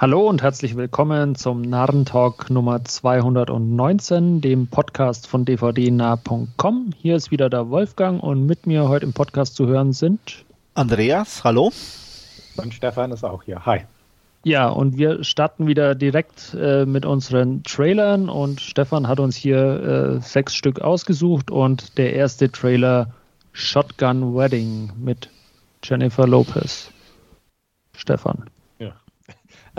Hallo und herzlich willkommen zum Narrentalk Nummer 219, dem Podcast von dvdnah.com. Hier ist wieder der Wolfgang und mit mir heute im Podcast zu hören sind Andreas, hallo. Und Stefan ist auch hier. Hi. Ja, und wir starten wieder direkt äh, mit unseren Trailern und Stefan hat uns hier äh, sechs Stück ausgesucht und der erste Trailer Shotgun Wedding mit Jennifer Lopez. Stefan.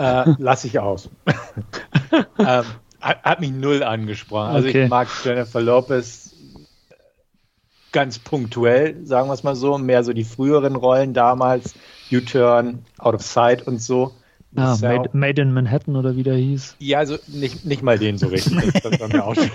Äh, lass ich aus. ähm, hat, hat, mich null angesprochen. Also okay. ich mag Jennifer Lopez ganz punktuell, sagen wir es mal so, mehr so die früheren Rollen damals, U-Turn, Out of Sight und so. Ah, Made, Made, in Manhattan oder wie der hieß. Ja, also nicht, nicht mal den so richtig. Das, das war mir auch schon.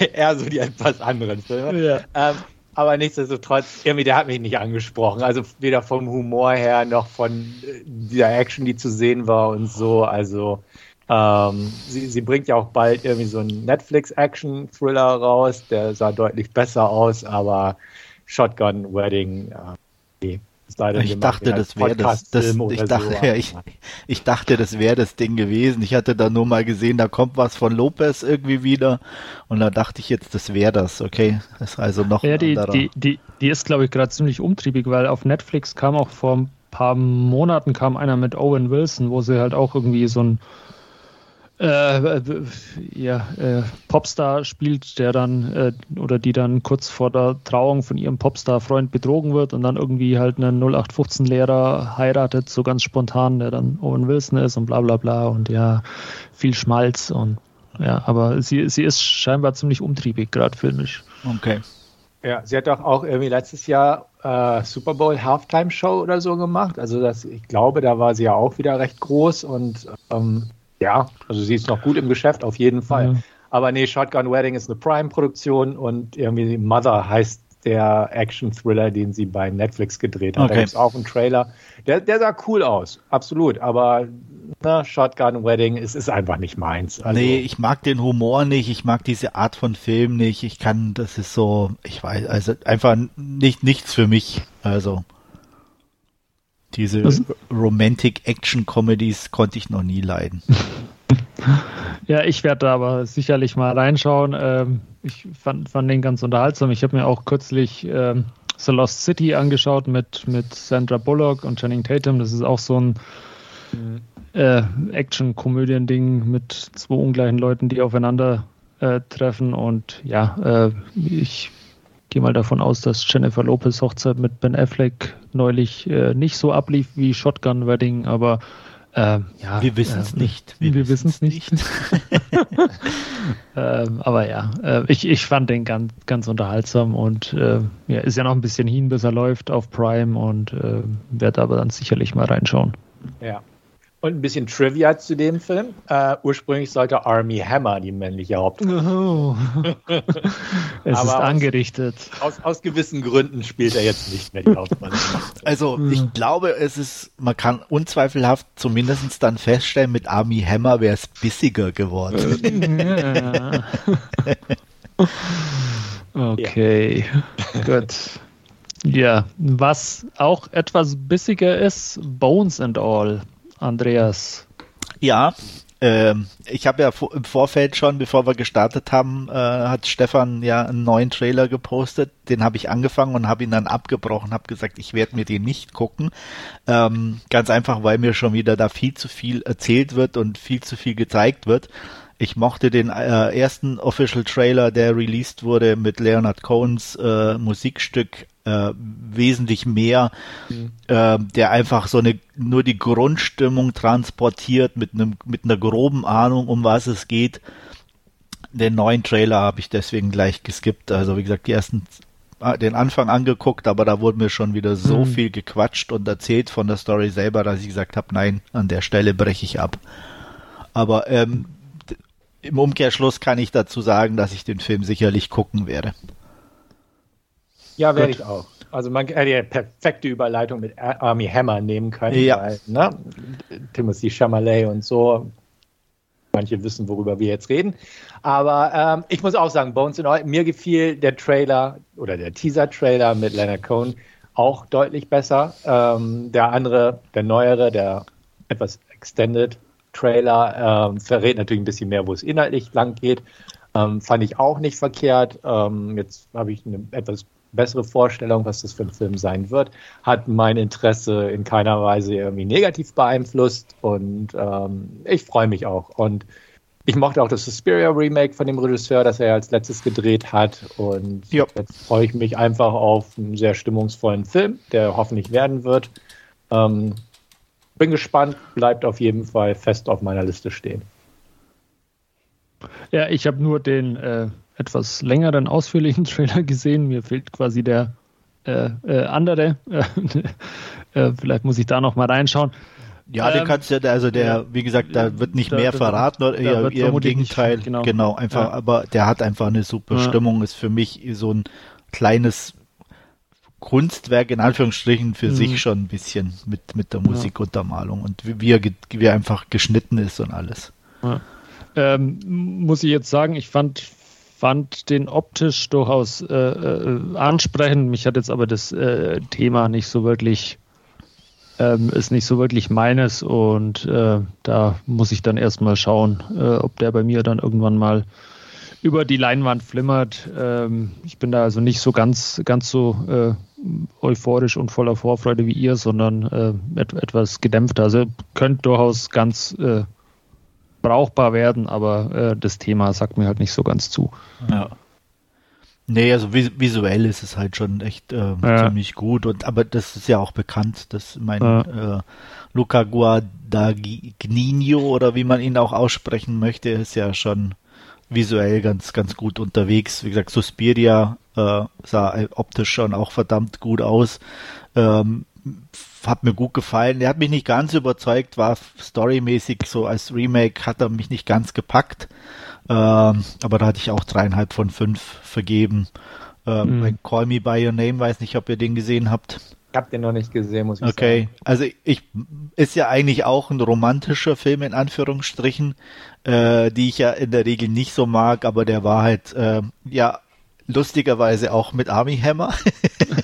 Eher so die etwas anderen Filme. Ja. Ähm, aber nichtsdestotrotz, irgendwie, der hat mich nicht angesprochen. Also weder vom Humor her noch von äh, dieser Action, die zu sehen war und so. Also ähm, sie, sie bringt ja auch bald irgendwie so einen Netflix-Action-Thriller raus, der sah deutlich besser aus, aber Shotgun Wedding, äh, ich dachte, das wäre das, das ich dachte, so. ja, ich, ich dachte, das wäre das Ding gewesen. Ich hatte da nur mal gesehen, da kommt was von Lopez irgendwie wieder und da dachte ich jetzt, das wäre das. Okay, das ist also noch ja, die, die, die, die ist, glaube ich, gerade ziemlich umtriebig, weil auf Netflix kam auch vor ein paar Monaten kam einer mit Owen Wilson, wo sie halt auch irgendwie so ein äh, ja, äh, Popstar spielt, der dann äh, oder die dann kurz vor der Trauung von ihrem Popstar-Freund betrogen wird und dann irgendwie halt einen 0815-Lehrer heiratet, so ganz spontan, der dann Owen Wilson ist und bla bla bla und ja, viel Schmalz und ja, aber sie, sie ist scheinbar ziemlich umtriebig, gerade filmisch. Okay. Ja, sie hat doch auch irgendwie letztes Jahr äh, Super Bowl Halftime Show oder so gemacht. Also das, ich glaube, da war sie ja auch wieder recht groß und ähm, ja, also sie ist noch gut im Geschäft, auf jeden Fall. Mhm. Aber nee, Shotgun Wedding ist eine Prime-Produktion und irgendwie Mother heißt der Action-Thriller, den sie bei Netflix gedreht hat. Okay. Da gibt auch einen Trailer. Der, der sah cool aus, absolut. Aber na, Shotgun Wedding, es ist einfach nicht meins. Also, nee, ich mag den Humor nicht, ich mag diese Art von Film nicht. Ich kann, das ist so, ich weiß, also einfach nicht nichts für mich. Also. Diese Was? Romantic Action Comedies konnte ich noch nie leiden. Ja, ich werde da aber sicherlich mal reinschauen. Ähm, ich fand, fand den ganz unterhaltsam. Ich habe mir auch kürzlich ähm, The Lost City angeschaut mit, mit Sandra Bullock und Channing Tatum. Das ist auch so ein mhm. äh, Action-Komödien-Ding mit zwei ungleichen Leuten, die aufeinander äh, treffen. Und ja, äh, ich gehe mal davon aus, dass Jennifer Lopez Hochzeit mit Ben Affleck neulich äh, nicht so ablief wie Shotgun Wedding, aber äh, ja. Wir wissen es äh, nicht. Wir, wir wissen es nicht. nicht. ähm, aber ja, äh, ich, ich fand den ganz, ganz unterhaltsam und äh, ja, ist ja noch ein bisschen hin, bis er läuft auf Prime und äh, werde aber dann sicherlich mal reinschauen. Ja. Und ein bisschen Trivia zu dem Film. Uh, ursprünglich sollte Army Hammer die männliche Hauptrolle. Oh. es ist angerichtet. Aus, aus, gewissen Gründen spielt er jetzt nicht mehr die Hauptrolle. Also ich glaube, es ist, man kann unzweifelhaft zumindest dann feststellen, mit Army Hammer wäre es bissiger geworden. Okay, gut. Ja, was auch etwas bissiger ist, Bones and All. Andreas. Ja, äh, ich habe ja im Vorfeld schon, bevor wir gestartet haben, äh, hat Stefan ja einen neuen Trailer gepostet. Den habe ich angefangen und habe ihn dann abgebrochen, habe gesagt, ich werde mir den nicht gucken. Ähm, ganz einfach, weil mir schon wieder da viel zu viel erzählt wird und viel zu viel gezeigt wird. Ich mochte den äh, ersten Official Trailer, der released wurde mit Leonard Cohens äh, Musikstück äh, wesentlich mehr, mhm. äh, der einfach so eine nur die Grundstimmung transportiert mit einem mit einer groben Ahnung, um was es geht. Den neuen Trailer habe ich deswegen gleich geskippt. Also wie gesagt, die ersten äh, den Anfang angeguckt, aber da wurde mir schon wieder so mhm. viel gequatscht und erzählt von der Story selber, dass ich gesagt habe, nein, an der Stelle breche ich ab. Aber ähm, im Umkehrschluss kann ich dazu sagen, dass ich den Film sicherlich gucken werde. Ja, werde ich auch. Also man hätte ja perfekte Überleitung mit Army Hammer nehmen können. Ja. Weil, ne? Timothy Chalamet und so. Manche wissen, worüber wir jetzt reden. Aber ähm, ich muss auch sagen, Bones in All, mir gefiel der Trailer oder der Teaser-Trailer mit Leonard Cohen auch deutlich besser. Ähm, der andere, der neuere, der etwas Extended Trailer. Ähm, verrät natürlich ein bisschen mehr, wo es inhaltlich lang geht. Ähm, fand ich auch nicht verkehrt. Ähm, jetzt habe ich eine etwas bessere Vorstellung, was das für ein Film sein wird. Hat mein Interesse in keiner Weise irgendwie negativ beeinflusst und ähm, ich freue mich auch. Und ich mochte auch das Suspiria Remake von dem Regisseur, das er als letztes gedreht hat. Und ja. jetzt freue ich mich einfach auf einen sehr stimmungsvollen Film, der hoffentlich werden wird. Ähm, bin gespannt, bleibt auf jeden Fall fest auf meiner Liste stehen. Ja, ich habe nur den äh, etwas längeren, ausführlichen Trailer gesehen. Mir fehlt quasi der äh, äh, andere. Äh, vielleicht muss ich da noch mal reinschauen. Ja, ähm, den kannst du, also der, wie gesagt, da wird nicht da, mehr verraten, oder eher, eher im Gegenteil. Nicht, genau. genau, einfach, ja. aber der hat einfach eine super ja. Stimmung, ist für mich so ein kleines Kunstwerk in Anführungsstrichen für mhm. sich schon ein bisschen mit, mit der Musikuntermalung und wie er, wie er einfach geschnitten ist und alles. Ja. Ähm, muss ich jetzt sagen, ich fand, fand den optisch durchaus äh, äh, ansprechend. Mich hat jetzt aber das äh, Thema nicht so wirklich, ähm, ist nicht so wirklich meines und äh, da muss ich dann erstmal schauen, äh, ob der bei mir dann irgendwann mal über die Leinwand flimmert. Ähm, ich bin da also nicht so ganz, ganz so äh, euphorisch und voller Vorfreude wie ihr, sondern äh, et etwas gedämpfter. Also könnte durchaus ganz äh, brauchbar werden, aber äh, das Thema sagt mir halt nicht so ganz zu. Ja. Nee, also vis visuell ist es halt schon echt äh, ja. ziemlich gut. Und aber das ist ja auch bekannt, dass mein ja. äh, Luca Guadagnino oder wie man ihn auch aussprechen möchte, ist ja schon visuell ganz, ganz gut unterwegs. Wie gesagt, Suspiria äh, sah optisch schon auch verdammt gut aus. Ähm, hat mir gut gefallen. Er hat mich nicht ganz überzeugt, war storymäßig so als Remake, hat er mich nicht ganz gepackt. Ähm, aber da hatte ich auch dreieinhalb von fünf vergeben. Ähm, mhm. Call Me By Your Name, weiß nicht, ob ihr den gesehen habt. Ich habe den noch nicht gesehen, muss ich okay. sagen. Okay, also ich ist ja eigentlich auch ein romantischer Film in Anführungsstrichen, äh, die ich ja in der Regel nicht so mag, aber der war halt äh, ja lustigerweise auch mit Army Hammer.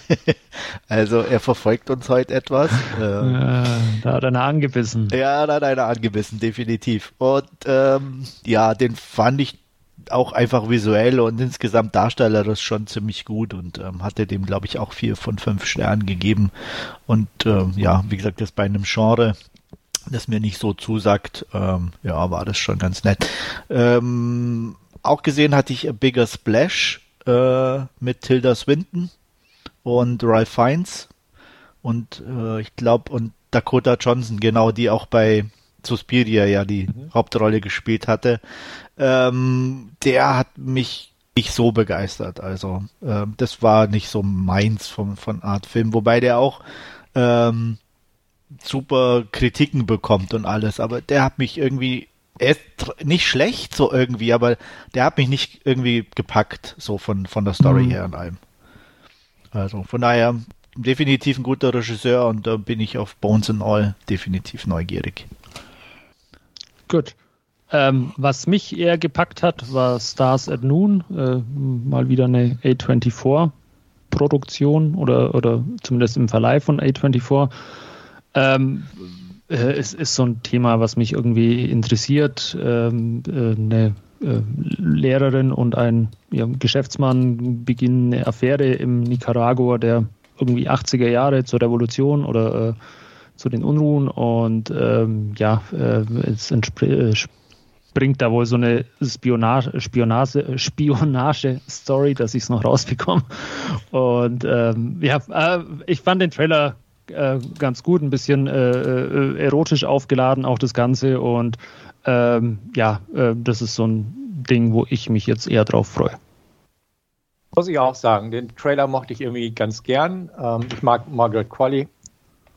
also er verfolgt uns heute etwas. Ja, da hat einer angebissen. Ja, da hat einer angebissen, definitiv. Und ähm, ja, den fand ich auch einfach visuell und insgesamt darstellerisch schon ziemlich gut und ähm, hatte dem, glaube ich, auch vier von fünf Sternen gegeben. Und ähm, ja, wie gesagt, das bei einem Genre, das mir nicht so zusagt, ähm, ja, war das schon ganz nett. Ähm, auch gesehen hatte ich A Bigger Splash äh, mit Tilda Swinton und Ralph Fiennes und äh, ich glaube und Dakota Johnson, genau, die auch bei Suspiria ja die mhm. Hauptrolle gespielt hatte. Ähm, der hat mich nicht so begeistert. Also äh, das war nicht so meins von, von Art Film, wobei der auch ähm, super Kritiken bekommt und alles, aber der hat mich irgendwie er ist nicht schlecht so irgendwie, aber der hat mich nicht irgendwie gepackt, so von, von der Story mhm. her und allem. Also von daher definitiv ein guter Regisseur und da bin ich auf Bones and All definitiv neugierig. Gut. Ähm, was mich eher gepackt hat, war Stars at Noon, äh, mal wieder eine A24-Produktion oder, oder zumindest im Verleih von A24. Ähm, äh, es ist so ein Thema, was mich irgendwie interessiert. Ähm, äh, eine äh, Lehrerin und ein ja, Geschäftsmann beginnen eine Affäre im Nicaragua der irgendwie 80er Jahre zur Revolution oder äh, zu den Unruhen und ähm, ja, äh, es springt da wohl so eine Spionage, Spionage, Spionage-Story, dass ich es noch rausbekomme. Und ähm, ja, äh, ich fand den Trailer äh, ganz gut, ein bisschen äh, äh, erotisch aufgeladen, auch das Ganze. Und ähm, ja, äh, das ist so ein Ding, wo ich mich jetzt eher drauf freue. Muss ich auch sagen, den Trailer mochte ich irgendwie ganz gern. Ähm, ich mag Margaret Qualley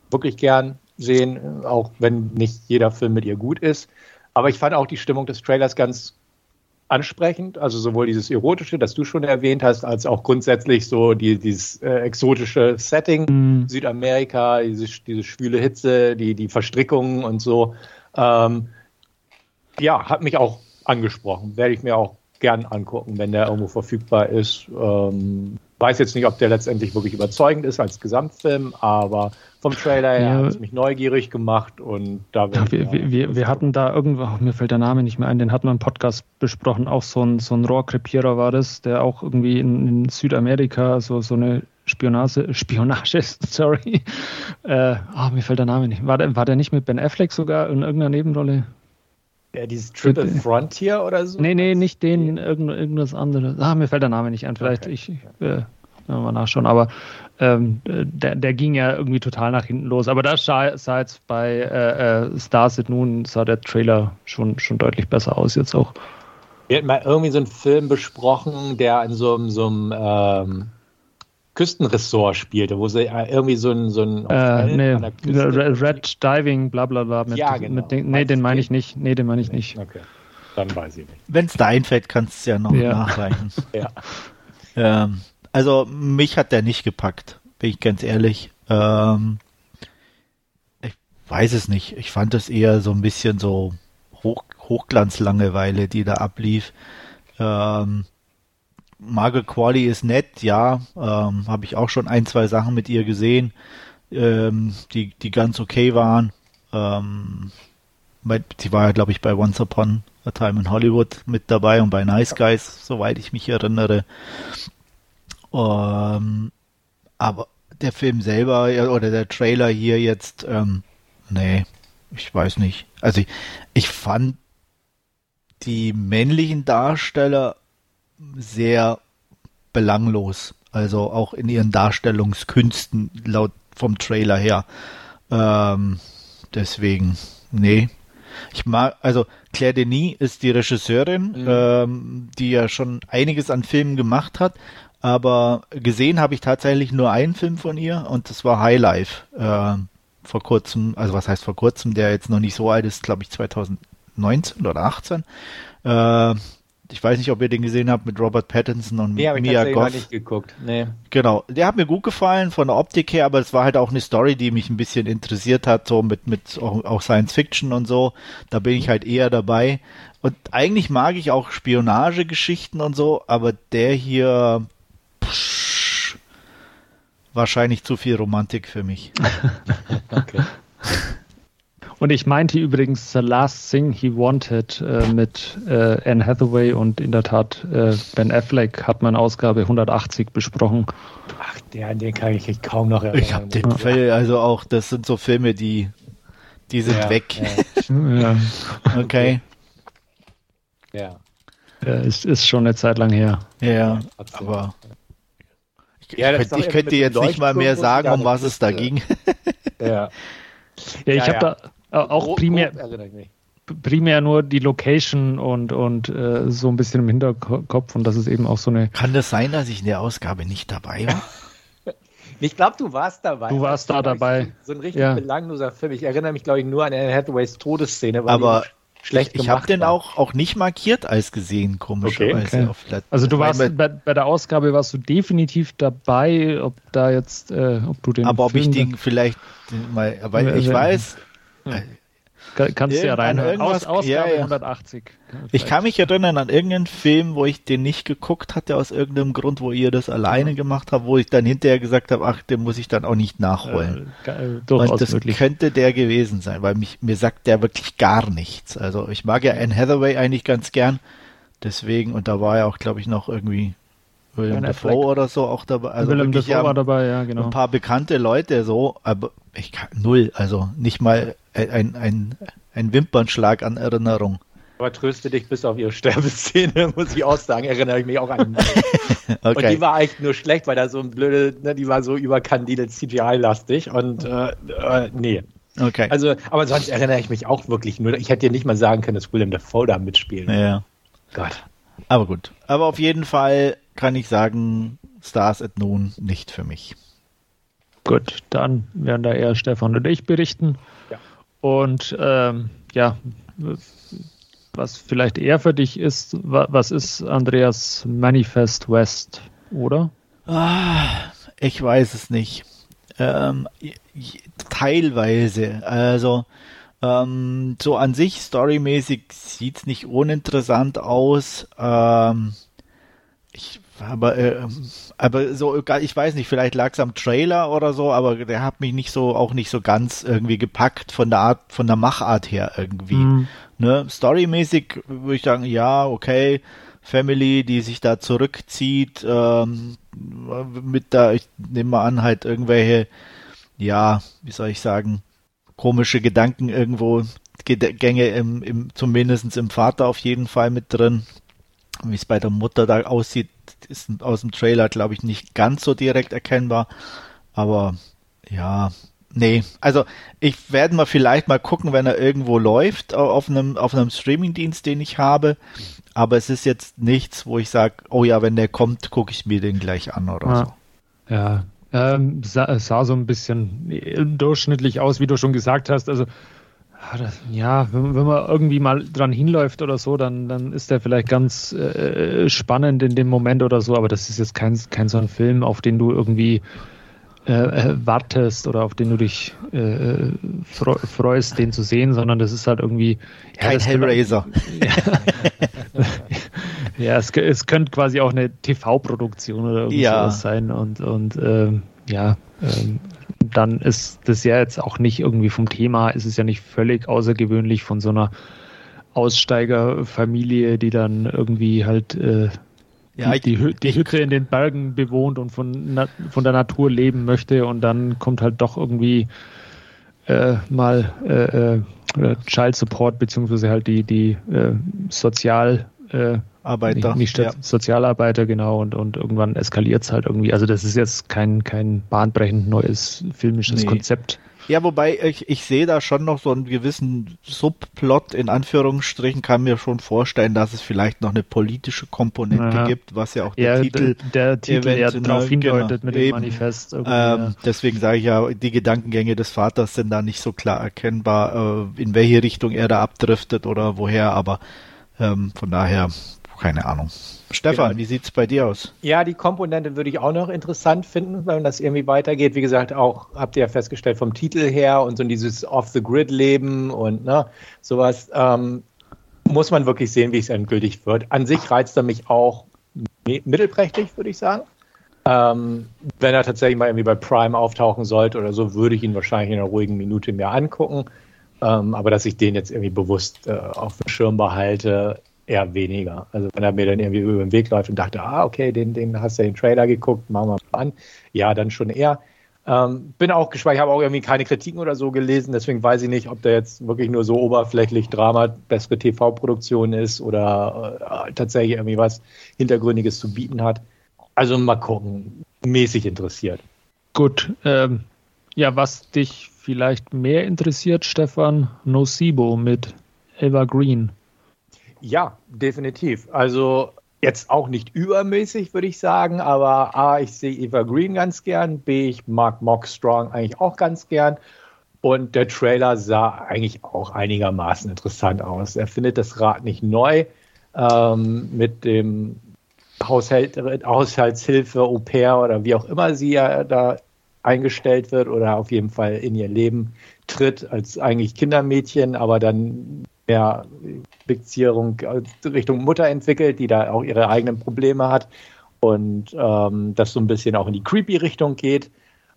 wirklich gern sehen, auch wenn nicht jeder Film mit ihr gut ist. Aber ich fand auch die Stimmung des Trailers ganz ansprechend, also sowohl dieses erotische, das du schon erwähnt hast, als auch grundsätzlich so die, dieses äh, exotische Setting, mhm. Südamerika, diese, diese schwüle Hitze, die, die Verstrickungen und so. Ähm, ja, hat mich auch angesprochen. Werde ich mir auch gern angucken, wenn der irgendwo verfügbar ist. Ähm, Weiß jetzt nicht, ob der letztendlich wirklich überzeugend ist als Gesamtfilm, aber vom Trailer her Ja. hat es mich neugierig gemacht und da Ja, wir, wir, wir, wir hatten da irgendwo, ach, mir fällt der Name nicht mehr ein, den hatten wir im Podcast besprochen, auch so ein, so ein Rohrkrepierer war das, der auch irgendwie in, in Südamerika so, so eine Spionage, Spionage, sorry, äh, ah, mir fällt der Name nicht, war der, war der nicht mit Ben Affleck sogar in irgendeiner Nebenrolle? Ja, dieses Triple. Frontier oder so. Nee, nee, nicht den, irgend, irgendwas anderes. Ah, mir fällt der Name nicht ein. Vielleicht Okay. ich äh, mal nachschauen. Aber ähm, der, der ging ja irgendwie total nach hinten los. Aber das sah, sah jetzt bei äh, äh, Stars at Noon sah der Trailer schon, schon deutlich besser aus jetzt auch. Wir hatten mal irgendwie so einen Film besprochen, der in so einem, so einem ähm, Küstenressort spielte, wo sie äh, irgendwie so ein, so ein Äh, nee, Red, Red Diving, bla bla bla. Mit, Ja, genau. mit den, nee, den meine ich nicht. Nee, den meine ich nicht. Okay, dann weiß ich nicht. Wenn es da einfällt, kannst du es ja noch Ja. nachreichen. Ja. Ähm, also mich hat der nicht gepackt, bin ich ganz ehrlich. Ähm, ich weiß es nicht. Ich fand es eher so ein bisschen so Hoch, Hochglanzlangeweile, die da ablief. Ähm, Margaret Qualley ist nett, ja. Ähm, Habe ich auch schon ein, zwei Sachen mit ihr gesehen, ähm, die, die ganz okay waren. Ähm, sie war ja, glaube ich, bei Once Upon a Time in Hollywood mit dabei und bei Nice Guys, soweit ich mich erinnere. Ähm, aber der Film selber oder der Trailer hier jetzt, ähm, nee, ich weiß nicht. Also ich, ich fand die männlichen Darsteller sehr belanglos. Also auch in ihren Darstellungskünsten laut vom Trailer her. Ähm, deswegen, nee. Ich mag, also Claire Denis ist die Regisseurin, Mhm. ähm, die ja schon einiges an Filmen gemacht hat, aber gesehen habe ich tatsächlich nur einen Film von ihr und das war High Life. ähm, vor kurzem, also was heißt vor kurzem, der jetzt noch nicht so alt ist, glaube ich 2019 oder 18. Äh, ich weiß nicht, ob ihr den gesehen habt mit Robert Pattinson und Nee, Mia Goth. nicht geguckt. Nee. Genau, der hat mir gut gefallen von der Optik her, aber es war halt auch eine Story, die mich ein bisschen interessiert hat, so mit, mit auch, auch Science Fiction und so. Da bin ich halt eher dabei. Und eigentlich mag ich auch Spionagegeschichten und so, aber der hier psch, wahrscheinlich zu viel Romantik für mich. Okay. Und ich meinte übrigens The Last Thing He Wanted äh, mit äh, Anne Hathaway und in der Tat äh, Ben Affleck hat man Ausgabe 180 besprochen. Ach, der, an den kann ich mich kaum noch erinnern. Ich habe den Film, also auch, das sind so Filme, die, die sind Ja, weg. Ja, Okay. Ja, ja. ja, ist, ist schon eine Zeit lang her. Ja, aber ich, Ja, das ich, ist könnte, ich könnte dir jetzt nicht mal mehr sagen, um was es da Kiste- ging. ja. Ja, ich Ja, habe ja. da äh, auch Grob- primär, grob erinnere ich mich. primär nur die Location und, und äh, so ein bisschen im Hinterkopf und das ist eben auch so eine. Kann das sein, dass ich in der Ausgabe nicht dabei war? Ich glaube, du warst dabei. Du warst da dabei. So ein richtig Ja. belangloser Film. Ich erinnere mich, glaube ich, nur an Anne Hathaways Todesszene, weil Aber schlecht Ich habe den auch, auch nicht markiert als gesehen, komischerweise. Okay, Also du warst bei, bei der Ausgabe warst du definitiv dabei, ob da jetzt, äh, ob du den aber ob ich Film den vielleicht mal, weil ich weiß, Kann- Kannst du ja reinhören. Aus, irgendwas- Ausgabe ja, ja. 180. ich kann mich erinnern an irgendeinen Film, wo ich den nicht geguckt hatte aus irgendeinem Grund, wo ihr das alleine gemacht habt, wo ich dann hinterher gesagt habe, ach, den muss ich dann auch nicht nachholen. Äh, durchaus Und das möglich. könnte der gewesen sein, weil mich, mir sagt der wirklich gar nichts. Also ich mag ja Anne Hathaway eigentlich ganz gern. Deswegen, und da war ja auch, glaube ich, noch irgendwie William Dafoe oder so auch dabei. Also Willem Dafoe ja, war dabei, ja, genau. ein paar bekannte Leute so, aber ich kann null, also nicht mal ein, ein, ein Wimpernschlag an Erinnerung. Aber tröste dich bis auf ihre Sterbeszene, muss ich auch sagen, erinnere ich mich auch an. Und Okay. die war eigentlich nur schlecht, weil da so ein blöde, ne, die war so überkandidelt CGI-lastig und äh, äh, nee. okay. Also, aber sonst erinnere ich mich auch wirklich nur. Ich hätte dir nicht mal sagen können, dass William Dafoe da mitspielt. ja. Gott. Aber gut. Aber auf jeden Fall kann ich sagen, Stars at Noon nicht für mich. Gut, dann werden da eher Stefan und ich berichten. Ja. Und ähm, ja, was vielleicht eher für dich ist, wa- was ist Andreas Manifest West, oder? Ah, ich weiß es nicht. Ähm, teilweise. Also ähm, so an sich storymäßig sieht's nicht uninteressant aus. Ähm, Ich, aber, äh, aber so, ich weiß nicht, vielleicht lag es am Trailer oder so, aber der hat mich nicht so, auch nicht so ganz irgendwie gepackt von der Art, von der Machart her irgendwie. Mhm. Ne? Storymäßig würde ich sagen, ja, okay, Family, die sich da zurückzieht, ähm, mit da, ich nehme mal an, halt irgendwelche, ja, wie soll ich sagen, komische Gedanken irgendwo, Gänge im, im, zumindest im Vater auf jeden Fall mit drin. Wie es bei der Mutter da aussieht, ist aus dem Trailer, glaube ich, nicht ganz so direkt erkennbar. Aber ja, nee. Also ich werde mal vielleicht mal gucken, wenn er irgendwo läuft, auf einem, auf einem Streamingdienst, den ich habe. Aber es ist jetzt nichts, wo ich sage, oh ja, wenn der kommt, gucke ich mir den gleich an oder ja. so. Ja, ähm, sah, sah so ein bisschen durchschnittlich aus, wie du schon gesagt hast. Also ja, wenn, wenn, man irgendwie mal dran hinläuft oder so, dann, dann ist der vielleicht ganz äh, spannend in dem Moment oder so, aber das ist jetzt kein, kein so ein Film, auf den du irgendwie äh, äh wartest oder auf den du dich äh, freust, den zu sehen, sondern das ist halt irgendwie. Ja, kein Hellraiser. ja, ja es, es könnte quasi auch eine TV-Produktion oder irgendwas ja. sein und, und ähm, ja, ähm, dann ist das ja jetzt auch nicht irgendwie vom Thema, ist es ja nicht völlig außergewöhnlich von so einer Aussteigerfamilie, die dann irgendwie halt äh, ja, die, die, die Hütte in den Bergen bewohnt und von, von der Natur leben möchte und dann kommt halt doch irgendwie äh, mal äh, äh Child Support beziehungsweise halt die, die äh, Sozial äh, Arbeiter. Nicht, nicht ja. Sozialarbeiter, genau, und, und irgendwann eskaliert es halt irgendwie. Also das ist jetzt kein, kein bahnbrechend neues filmisches nee. Konzept. Ja, wobei ich, ich sehe da schon noch so einen gewissen Subplot, in Anführungsstrichen, kann mir schon vorstellen, dass es vielleicht noch eine politische Komponente ja. gibt, was ja auch der ja, Titel, der, der Titel ja darauf hindeutet genau, mit dem Manifest. Ähm, ja. Deswegen sage ich ja, die Gedankengänge des Vaters sind da nicht so klar erkennbar, äh, in welche Richtung er da abdriftet oder woher, aber ähm, von daher keine Ahnung. Stefan, genau. wie sieht es bei dir aus? Ja, die Komponente würde ich auch noch interessant finden, wenn das irgendwie weitergeht. Wie gesagt, auch habt ihr ja festgestellt vom Titel her und so dieses Off-the-Grid-Leben und ne, sowas. Ähm, muss man wirklich sehen, wie es endgültig wird. An sich reizt er mich auch mittelprächtig, würde ich sagen. Ähm, wenn er tatsächlich mal irgendwie bei Prime auftauchen sollte oder so, würde ich ihn wahrscheinlich in einer ruhigen Minute mir angucken. Ähm, aber dass ich den jetzt irgendwie bewusst äh, auf dem Schirm behalte, eher weniger. Also wenn er mir dann irgendwie über den Weg läuft und dachte, ah, okay, den, den hast du ja den Trailer geguckt, machen wir mal an. Ja, dann schon eher. Ähm, bin auch gespannt, ich habe auch irgendwie keine Kritiken oder so gelesen, deswegen weiß ich nicht, ob der jetzt wirklich nur so oberflächlich Drama, bessere TV-Produktion ist oder äh, tatsächlich irgendwie was Hintergründiges zu bieten hat. Also mal gucken, mäßig interessiert. Gut, ähm, ja, was dich vielleicht mehr interessiert, Stefan, Nocibo mit Eva Green. Ja, definitiv. Also jetzt auch nicht übermäßig, würde ich sagen, aber A, ich sehe Eva Green ganz gern, B, ich mag Mock Strong eigentlich auch ganz gern. Und der Trailer sah eigentlich auch einigermaßen interessant aus. Er findet das Rad nicht neu ähm, mit dem Haushalt, Haushaltshilfe, Au pair oder wie auch immer sie ja da eingestellt wird oder auf jeden Fall in ihr Leben tritt als eigentlich Kindermädchen, aber dann mehr Beziehung Richtung Mutter entwickelt, die da auch ihre eigenen Probleme hat und ähm, das so ein bisschen auch in die creepy Richtung geht.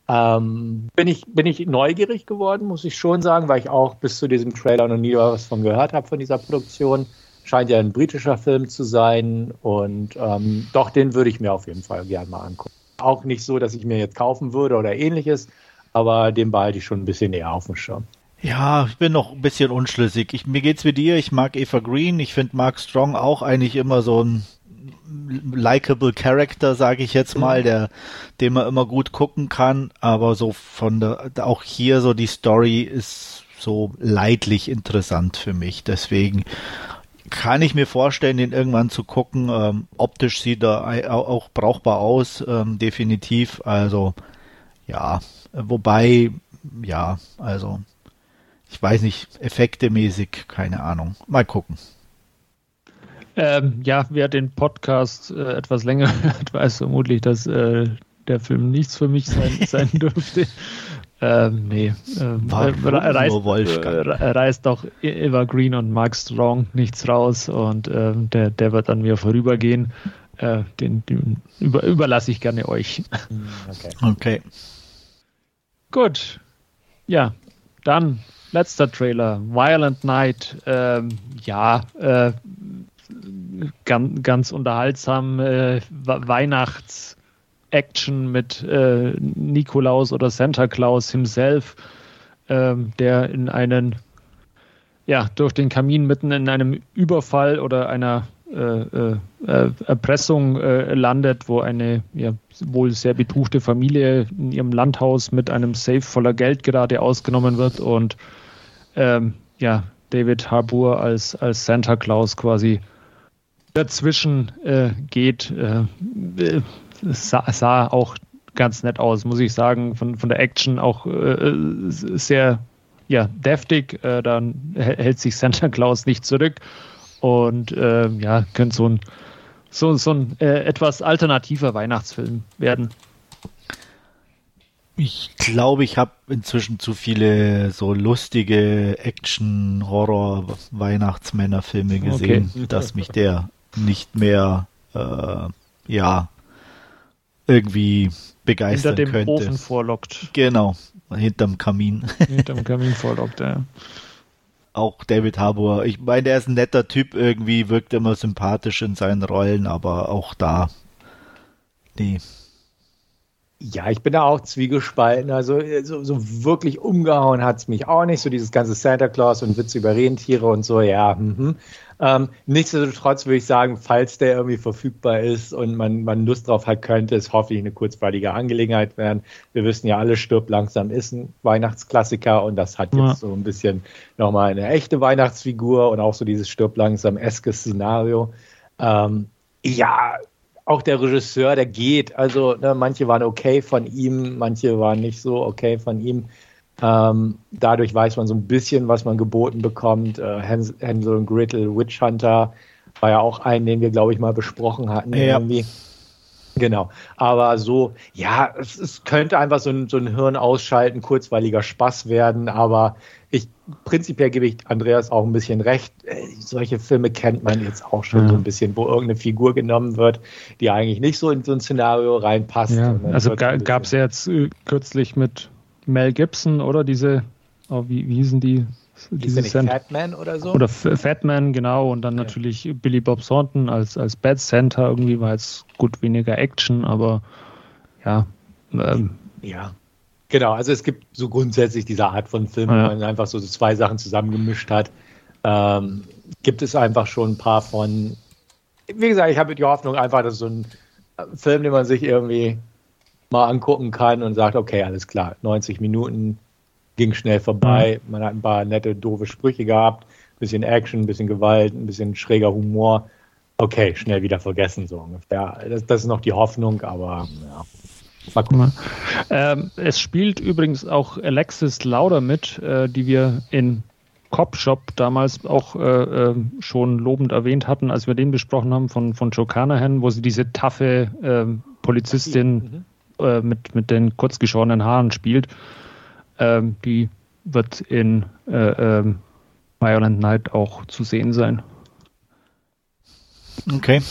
Ähm, bin, ich, bin ich neugierig geworden, muss ich schon sagen, weil ich auch bis zu diesem Trailer noch nie was von gehört habe von dieser Produktion. Scheint ja ein britischer Film zu sein und ähm, doch, den würde ich mir auf jeden Fall gerne mal angucken. Auch nicht so, dass ich mir jetzt kaufen würde oder ähnliches, aber den behalte ich schon ein bisschen näher auf dem Schirm. Ja, ich bin noch ein bisschen unschlüssig. Ich, mir geht's wie dir. Ich mag Eva Green. Ich finde Mark Strong auch eigentlich immer so ein likable Character, sage ich jetzt mal, der, den man immer gut gucken kann. Aber so von der, auch hier so die Story ist so leidlich interessant für mich. Deswegen kann ich mir vorstellen, den irgendwann zu gucken. Ähm, optisch sieht er auch brauchbar aus, ähm, definitiv. Also ja, wobei ja, also ich weiß nicht, effektemäßig, keine Ahnung. Mal gucken. Ähm, ja, wer den Podcast äh, etwas länger hört, weiß vermutlich, dass äh, der Film nichts für mich sein, sein dürfte. Ähm, nee. Ähm, reißt, Wolfgang? Äh, reißt doch Eva Green und Mark Strong nichts raus und ähm, der, der wird an mir vorübergehen. äh, den, den über, überlasse ich gerne euch. Okay. okay. Gut. Ja, dann letzter Trailer, Violent Night. Ähm, ja, äh, ganz, ganz unterhaltsam. Äh, Weihnachts-Action mit äh, Nikolaus oder Santa Claus himself, äh, der in einen, ja, durch den Kamin mitten in einem Überfall oder einer äh, äh, äh, Erpressung landet, wo eine ja, wohl sehr betuchte Familie in ihrem Landhaus mit einem Safe voller Geld gerade ausgenommen wird und ähm, ja, David Harbour als, als Santa Claus quasi dazwischen äh, geht. Äh, sah, sah, auch ganz nett aus, muss ich sagen. Von, von der Action auch äh, sehr ja, deftig. dann hält sich Santa Claus nicht zurück und äh, ja, könnte so ein, so, so ein äh, etwas alternativer Weihnachtsfilm werden. Ich glaube, ich habe inzwischen zu viele so lustige Action-Horror-Weihnachtsmänner-Filme gesehen, okay. dass mich der nicht mehr äh, ja irgendwie begeistern Hinter dem könnte. Ofen vorlockt. Genau, hinterm Kamin. Hinterm Kamin vorlockt, ja auch David Harbour. Ich meine, er ist ein netter Typ irgendwie, wirkt immer sympathisch in seinen Rollen, aber auch da, nee. Ja, ich bin da auch zwiegespalten. Also so, so wirklich umgehauen hat es mich auch nicht. So dieses ganze Santa Claus und Witze über Rentiere und so, ja. Mhm. Ähm, nichtsdestotrotz würde ich sagen, falls der irgendwie verfügbar ist und man, man Lust drauf hat, könnte es hoffentlich eine kurzweilige Angelegenheit werden. Wir wissen ja alle, stirbt langsam ist ein Weihnachtsklassiker und das hat jetzt ja. so ein bisschen nochmal eine echte Weihnachtsfigur und auch so dieses stirbt langsam eskes Szenario. Ähm, ja, auch der Regisseur, der geht. Also ne, manche waren okay von ihm, manche waren nicht so okay von ihm. Ähm, dadurch weiß man so ein bisschen, was man geboten bekommt. Äh, Hänsel und Gretel, Witch Hunter war ja auch ein, den wir, glaube ich, mal besprochen hatten. Ja. Irgendwie. Genau. Aber so, ja, es, es könnte einfach so ein, so ein Hirn ausschalten, kurzweiliger Spaß werden, aber ich prinzipiell gebe ich Andreas auch ein bisschen recht. Äh, solche Filme kennt man jetzt auch schon ja. so ein bisschen, wo irgendeine Figur genommen wird, die eigentlich nicht so in so ein Szenario reinpasst. Ja. Also gab es ja jetzt äh, kürzlich mit Mel Gibson oder diese, oh, wie, wie hießen die? Diese Fatman oder so? Oder Fatman, genau. Und dann ja. natürlich Billy Bob Thornton als, als Bad Center. Irgendwie war jetzt gut weniger Action, aber ja. Ähm, ja. Genau, also es gibt so grundsätzlich diese Art von Film, ja. wo man einfach so zwei Sachen zusammengemischt hat. Ähm, gibt es einfach schon ein paar von. Wie gesagt, ich habe die Hoffnung einfach, dass so ein Film, den man sich irgendwie mal angucken kann und sagt, okay, alles klar, 90 Minuten ging schnell vorbei, man hat ein paar nette, doofe Sprüche gehabt, bisschen Action, ein bisschen Gewalt, ein bisschen schräger Humor. Okay, schnell wieder vergessen, so ungefähr. Das, das ist noch die Hoffnung, aber ja. Mal gucken. Ähm, es spielt übrigens auch Alexis Lauder mit, äh, die wir in Cop Shop damals auch äh, äh, schon lobend erwähnt hatten, als wir den besprochen haben von, von Joe Carnahan, wo sie diese taffe ähm, Polizistin mhm äh, mit, mit den kurzgeschorenen Haaren spielt. Ähm, die wird in äh, ähm, Violent Night auch zu sehen sein. Okay.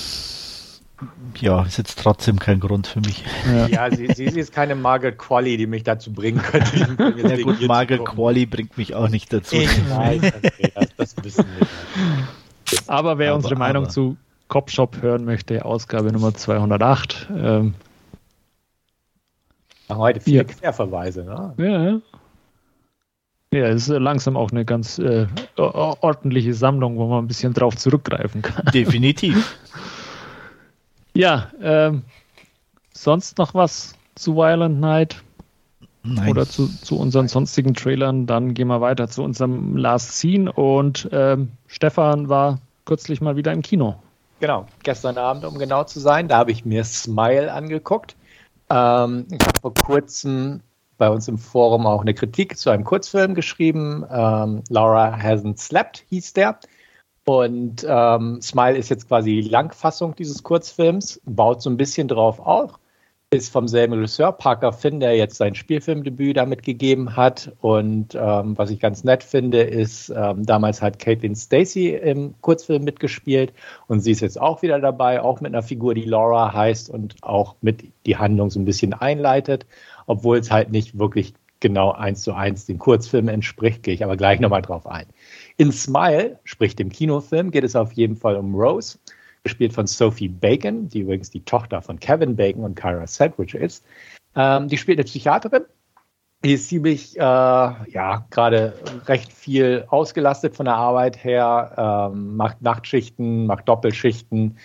Ja, ist jetzt trotzdem kein Grund für mich. Ja, ja sie, sie, ist keine Margaret Qualley, die mich dazu bringen könnte. ja gut, Margaret Qualley bringt mich auch nicht dazu. Ich weiß, okay, das, das wissen wir. Aber wer aber, unsere Meinung aber. zu Cop Shop hören möchte, Ausgabe Nummer 208, ähm, heute viele ja. Querverweise, ne? Ja. Ja, es ist langsam auch eine ganz äh, ordentliche Sammlung, wo man ein bisschen drauf zurückgreifen kann. Definitiv. ja, ähm, sonst noch was zu Violent Night? Nein. Oder zu, zu unseren sonstigen Trailern? Dann gehen wir weiter zu unserem Last Scene und ähm, Stefan war kürzlich mal wieder im Kino. Genau, gestern Abend, um genau zu sein, da habe ich mir Smile angeguckt. Ähm, ich habe vor kurzem bei uns im Forum auch eine Kritik zu einem Kurzfilm geschrieben. Ähm, Laura Hasn't Slept hieß der. Und ähm, Smile ist jetzt quasi die Langfassung dieses Kurzfilms, baut so ein bisschen drauf auf. ist vom selben Regisseur, Parker Finn, der jetzt sein Spielfilmdebüt damit gegeben hat. Und ähm, was ich ganz nett finde, ist, ähm, damals hat Caitlin Stacy im Kurzfilm mitgespielt und sie ist jetzt auch wieder dabei, auch mit einer Figur, die Laura heißt und auch mit die Handlung so ein bisschen einleitet, obwohl es halt nicht wirklich genau eins zu eins dem Kurzfilm entspricht, gehe ich aber gleich nochmal drauf ein. In Smile, sprich dem Kinofilm, geht es auf jeden Fall um Rose gespielt von Sophie Bacon, die übrigens die Tochter von Kevin Bacon und Kyra Sedgwick ist. Ähm, die spielt eine Psychiaterin. Die ist ziemlich, äh, ja, gerade recht viel ausgelastet von der Arbeit her, ähm, macht Nachtschichten, macht Doppelschichten,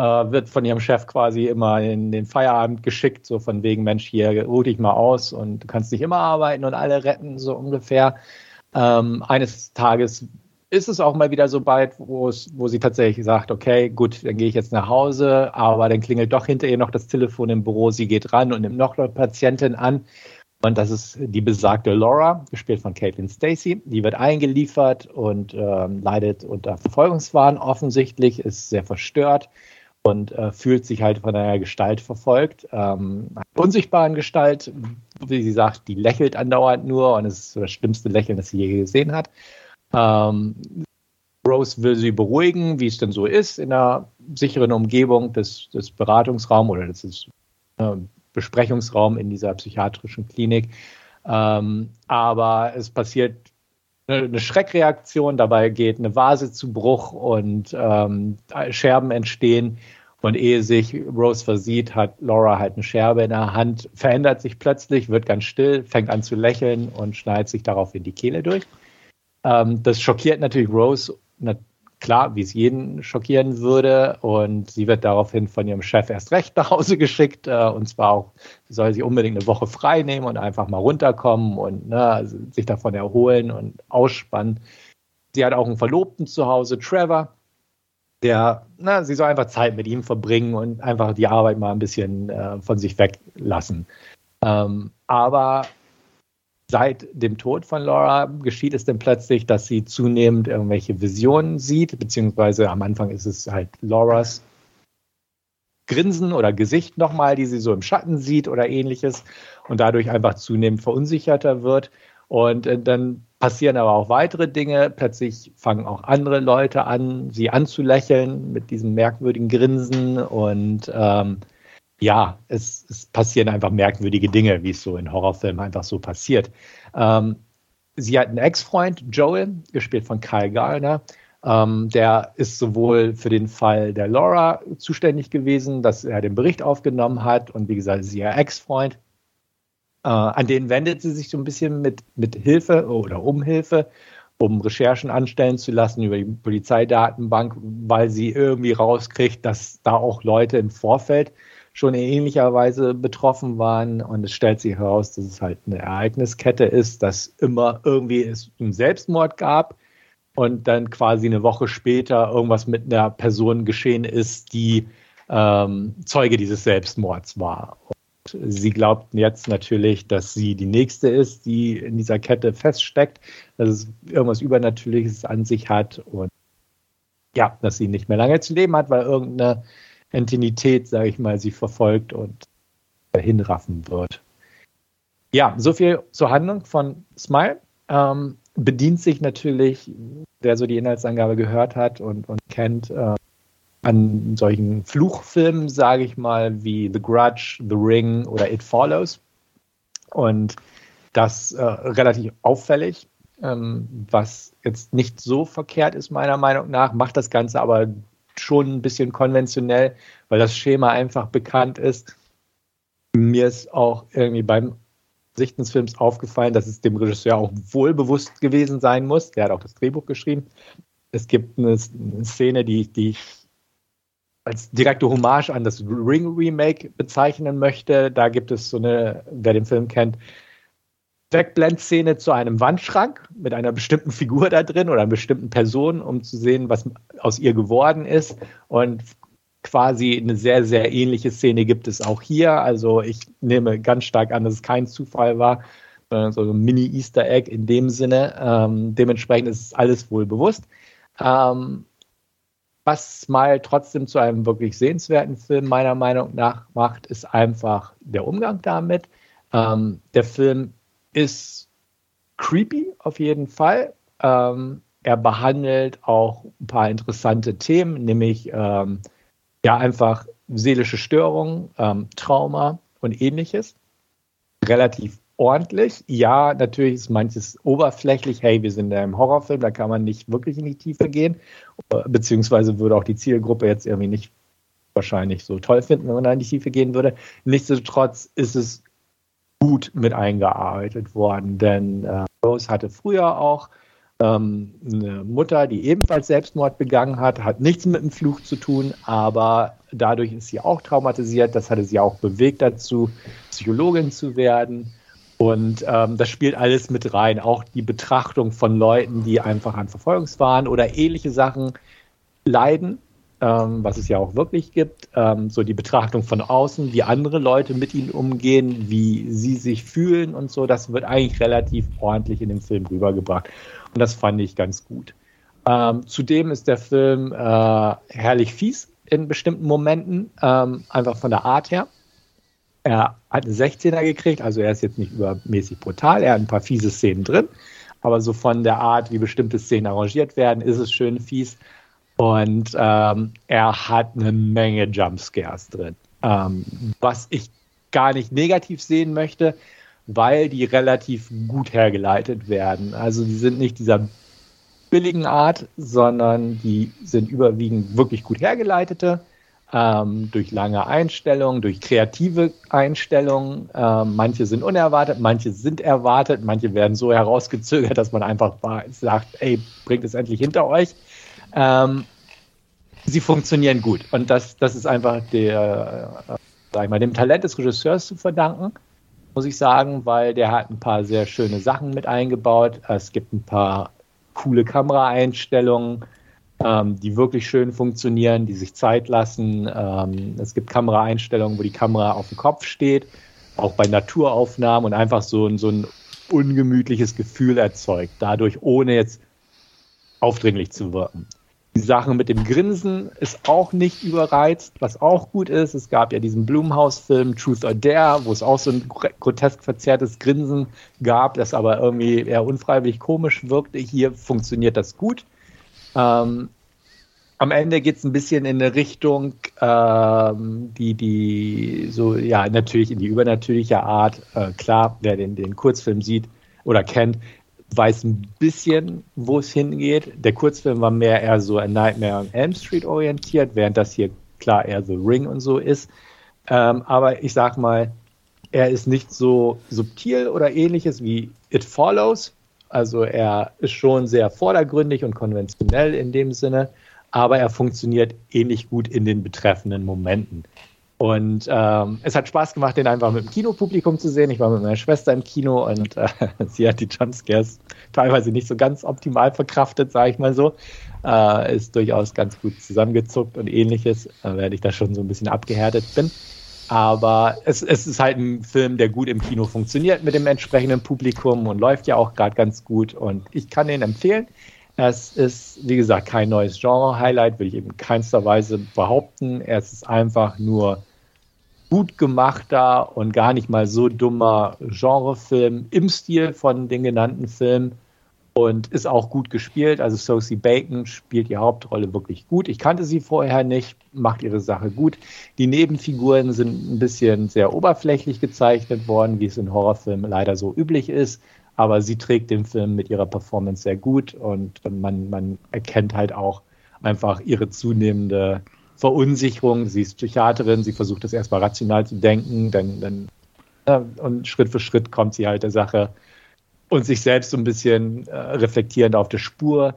äh, wird von ihrem Chef quasi immer in den Feierabend geschickt, so von wegen, Mensch, hier ruh dich mal aus und du kannst nicht immer arbeiten und alle retten, so ungefähr. Ähm, eines Tages ist es auch mal wieder so es, wo sie tatsächlich sagt, okay, gut, dann gehe ich jetzt nach Hause, aber dann klingelt doch hinter ihr noch das Telefon im Büro, sie geht ran und nimmt noch eine Patientin an. Und das ist die besagte Laura, gespielt von Caitlin Stacy. Die wird eingeliefert und ähm, leidet unter Verfolgungswahn offensichtlich, ist sehr verstört und äh, fühlt sich halt von einer Gestalt verfolgt. Ähm, unsichtbaren Gestalt, wie sie sagt, die lächelt andauernd nur und es ist das schlimmste Lächeln, das sie je gesehen hat. Ähm, Rose will sie beruhigen, wie es denn so ist in einer sicheren Umgebung des, des Beratungsraums oder des äh, Besprechungsraums in dieser psychiatrischen Klinik. Ähm, aber es passiert eine, Schreckreaktion, dabei geht eine Vase zu Bruch und ähm, Scherben entstehen. Und ehe sich Rose versieht, hat Laura halt eine Scherbe in der Hand, verändert sich plötzlich, wird ganz still, fängt an zu lächeln und schneidet sich darauf in die Kehle durch. Ähm, das schockiert natürlich Rose, klar, wie es jeden schockieren würde. Und sie wird daraufhin von ihrem Chef erst recht nach Hause geschickt. Äh, und zwar auch, sie soll sich unbedingt eine Woche frei nehmen und einfach mal runterkommen und ne, also sich davon erholen und ausspannen. Sie hat auch einen Verlobten zu Hause, Trevor. Der, na, sie soll einfach Zeit mit ihm verbringen und einfach die Arbeit mal ein bisschen äh, von sich weglassen. Ähm, aber seit dem Tod von Laura geschieht es dann plötzlich, dass sie zunehmend irgendwelche Visionen sieht, beziehungsweise am Anfang ist es halt Lauras Grinsen oder Gesicht nochmal, die sie so im Schatten sieht oder ähnliches und dadurch einfach zunehmend verunsicherter wird. Und äh, dann passieren aber auch weitere Dinge. Plötzlich fangen auch andere Leute an, sie anzulächeln mit diesem merkwürdigen Grinsen und ähm, ja, es, es, passieren einfach merkwürdige Dinge, wie es so in Horrorfilmen einfach so passiert. Ähm, sie hat einen Ex-Freund, Joel, gespielt von Kyle Garner. Ähm, der ist sowohl für den Fall der Laura zuständig gewesen, dass er den Bericht aufgenommen hat und wie gesagt, sie ihr Ex-Freund. Äh, an den wendet sie sich so ein bisschen mit, mit Hilfe oder um Hilfe, um Recherchen anstellen zu lassen über die Polizeidatenbank, weil sie irgendwie rauskriegt, dass da auch Leute im Vorfeld schon in ähnlicher Weise betroffen waren. Und es stellt sich heraus, dass es halt eine Ereigniskette ist, dass immer irgendwie es einen Selbstmord gab und dann quasi eine Woche später irgendwas mit einer Person geschehen ist, die ähm, Zeuge dieses Selbstmords war. Und sie glaubten jetzt natürlich, dass sie die nächste ist, die in dieser Kette feststeckt, dass es irgendwas Übernatürliches an sich hat und ja, dass sie nicht mehr lange zu leben hat, weil irgendeine Entität, sage ich mal, sie verfolgt und hinraffen wird. Ja, so viel zur Handlung von Smile. Ähm, bedient sich natürlich, wer so die Inhaltsangabe gehört hat und, und kennt, äh, an solchen Fluchfilmen, sage ich mal, wie The Grudge, The Ring oder It Follows. Und das äh, relativ auffällig, ähm, was jetzt nicht so verkehrt ist, meiner Meinung nach, macht das Ganze aber schon ein bisschen konventionell, weil das Schema einfach bekannt ist. Mir ist auch irgendwie beim Sichten des Films aufgefallen, dass es dem Regisseur auch wohlbewusst gewesen sein muss. Der hat auch das Drehbuch geschrieben. Es gibt eine, Szene, die, die ich als direkte Hommage an das Ring Remake bezeichnen möchte. Da gibt es so eine, wer den Film kennt, Wegblendszene zu einem Wandschrank mit einer bestimmten Figur da drin oder einer bestimmten Person, um zu sehen, was aus ihr geworden ist. Und quasi eine sehr, sehr ähnliche Szene gibt es auch hier. Also ich nehme ganz stark an, dass es kein Zufall war, sondern so ein Mini-Easter Egg in dem Sinne. Ähm, dementsprechend ist alles wohl bewusst. Ähm, was mal trotzdem zu einem wirklich sehenswerten Film meiner Meinung nach macht, ist einfach der Umgang damit. Ähm, der Film ist creepy auf jeden Fall. Ähm, er behandelt auch ein paar interessante Themen, nämlich ähm, ja einfach seelische Störungen, ähm, Trauma und ähnliches. Relativ ordentlich. Ja, natürlich ist manches oberflächlich. Hey, wir sind in einem Horrorfilm, da kann man nicht wirklich in die Tiefe gehen. Beziehungsweise würde auch die Zielgruppe jetzt irgendwie nicht wahrscheinlich so toll finden, wenn man da in die Tiefe gehen würde. Nichtsdestotrotz ist es gut mit eingearbeitet worden, denn äh, Rose hatte früher auch ähm, eine Mutter, die ebenfalls Selbstmord begangen hat, hat nichts mit dem Fluch zu tun, aber dadurch ist sie auch traumatisiert. Das hatte sie auch bewegt dazu, Psychologin zu werden. Und ähm, das spielt alles mit rein. Auch die Betrachtung von Leuten, die einfach an Verfolgungswahn oder ähnliche Sachen leiden, ähm, was es ja auch wirklich gibt. Ähm, so die Betrachtung von außen, wie andere Leute mit ihnen umgehen, wie sie sich fühlen und so. Das wird eigentlich relativ ordentlich in dem Film rübergebracht. Und das fand ich ganz gut. Ähm, zudem ist der Film äh, herrlich fies in bestimmten Momenten, ähm, einfach von der Art her. Er hat eine 16er gekriegt, also er ist jetzt nicht übermäßig brutal, er hat ein paar fiese Szenen drin, aber so von der Art, wie bestimmte Szenen arrangiert werden, ist es schön fies. Und ähm, er hat eine Menge Jumpscares drin, ähm, was ich gar nicht negativ sehen möchte, weil die relativ gut hergeleitet werden. Also die sind nicht dieser billigen Art, sondern die sind überwiegend wirklich gut hergeleitete ähm, durch lange Einstellungen, durch kreative Einstellungen. Ähm, manche sind unerwartet, manche sind erwartet, manche werden so herausgezögert, dass man einfach sagt, ey, bringt es endlich hinter euch. Ähm, sie funktionieren gut und das, das ist einfach der, äh, sag ich mal, dem Talent des Regisseurs zu verdanken, muss ich sagen, weil der hat ein paar sehr schöne Sachen mit eingebaut. Es gibt ein paar coole Kameraeinstellungen ähm, die wirklich schön funktionieren, die sich Zeit lassen. Ähm, es gibt Kameraeinstellungen, wo die Kamera auf dem Kopf steht, auch bei Naturaufnahmen und einfach so so ein ungemütliches Gefühl erzeugt, dadurch ohne jetzt aufdringlich zu wirken. Die Sache mit dem Grinsen ist auch nicht überreizt, was auch gut ist. Es gab ja diesen Blumhouse-Film Truth or Dare, wo es auch so ein grotesk verzerrtes Grinsen gab, das aber irgendwie eher unfreiwillig komisch wirkte. Hier funktioniert das gut. Ähm, am Ende geht es ein bisschen in eine Richtung, ähm, die, die so, ja, natürlich in die übernatürliche Art. Äh, klar, wer den, den Kurzfilm sieht oder kennt, weiß ein bisschen, wo es hingeht. Der Kurzfilm war mehr eher so ein Nightmare on Elm Street orientiert, während das hier klar eher The Ring und so ist. Ähm, aber ich sag mal, er ist nicht so subtil oder ähnliches wie It Follows, also er ist schon sehr vordergründig und konventionell in dem Sinne, aber er funktioniert ähnlich gut in den betreffenden Momenten. Und ähm, es hat Spaß gemacht, den einfach mit dem Kinopublikum zu sehen. Ich war mit meiner Schwester im Kino und äh, sie hat die Jumpscares teilweise nicht so ganz optimal verkraftet, sage ich mal so. Äh, ist durchaus ganz gut zusammengezuckt und ähnliches, äh, während ich da schon so ein bisschen abgehärtet bin. Aber es, es ist halt ein Film, der gut im Kino funktioniert mit dem entsprechenden Publikum und läuft ja auch gerade ganz gut. Und ich kann den empfehlen. Es ist, wie gesagt, kein neues Genre-Highlight, will ich eben keinster Weise behaupten. Es ist einfach nur gut gemachter und gar nicht mal so dummer Genrefilm im Stil von den genannten Filmen und ist auch gut gespielt. Also Sophie Bacon spielt die Hauptrolle wirklich gut. Ich kannte sie vorher nicht, macht ihre Sache gut. Die Nebenfiguren sind ein bisschen sehr oberflächlich gezeichnet worden, wie es in Horrorfilmen leider so üblich ist. Aber sie trägt den Film mit ihrer Performance sehr gut und man, man erkennt halt auch einfach ihre zunehmende Verunsicherung. Sie ist Psychiaterin, sie versucht das erstmal rational zu denken, dann, dann und Schritt für Schritt kommt sie halt der Sache und sich selbst so ein bisschen äh, reflektierend auf der Spur.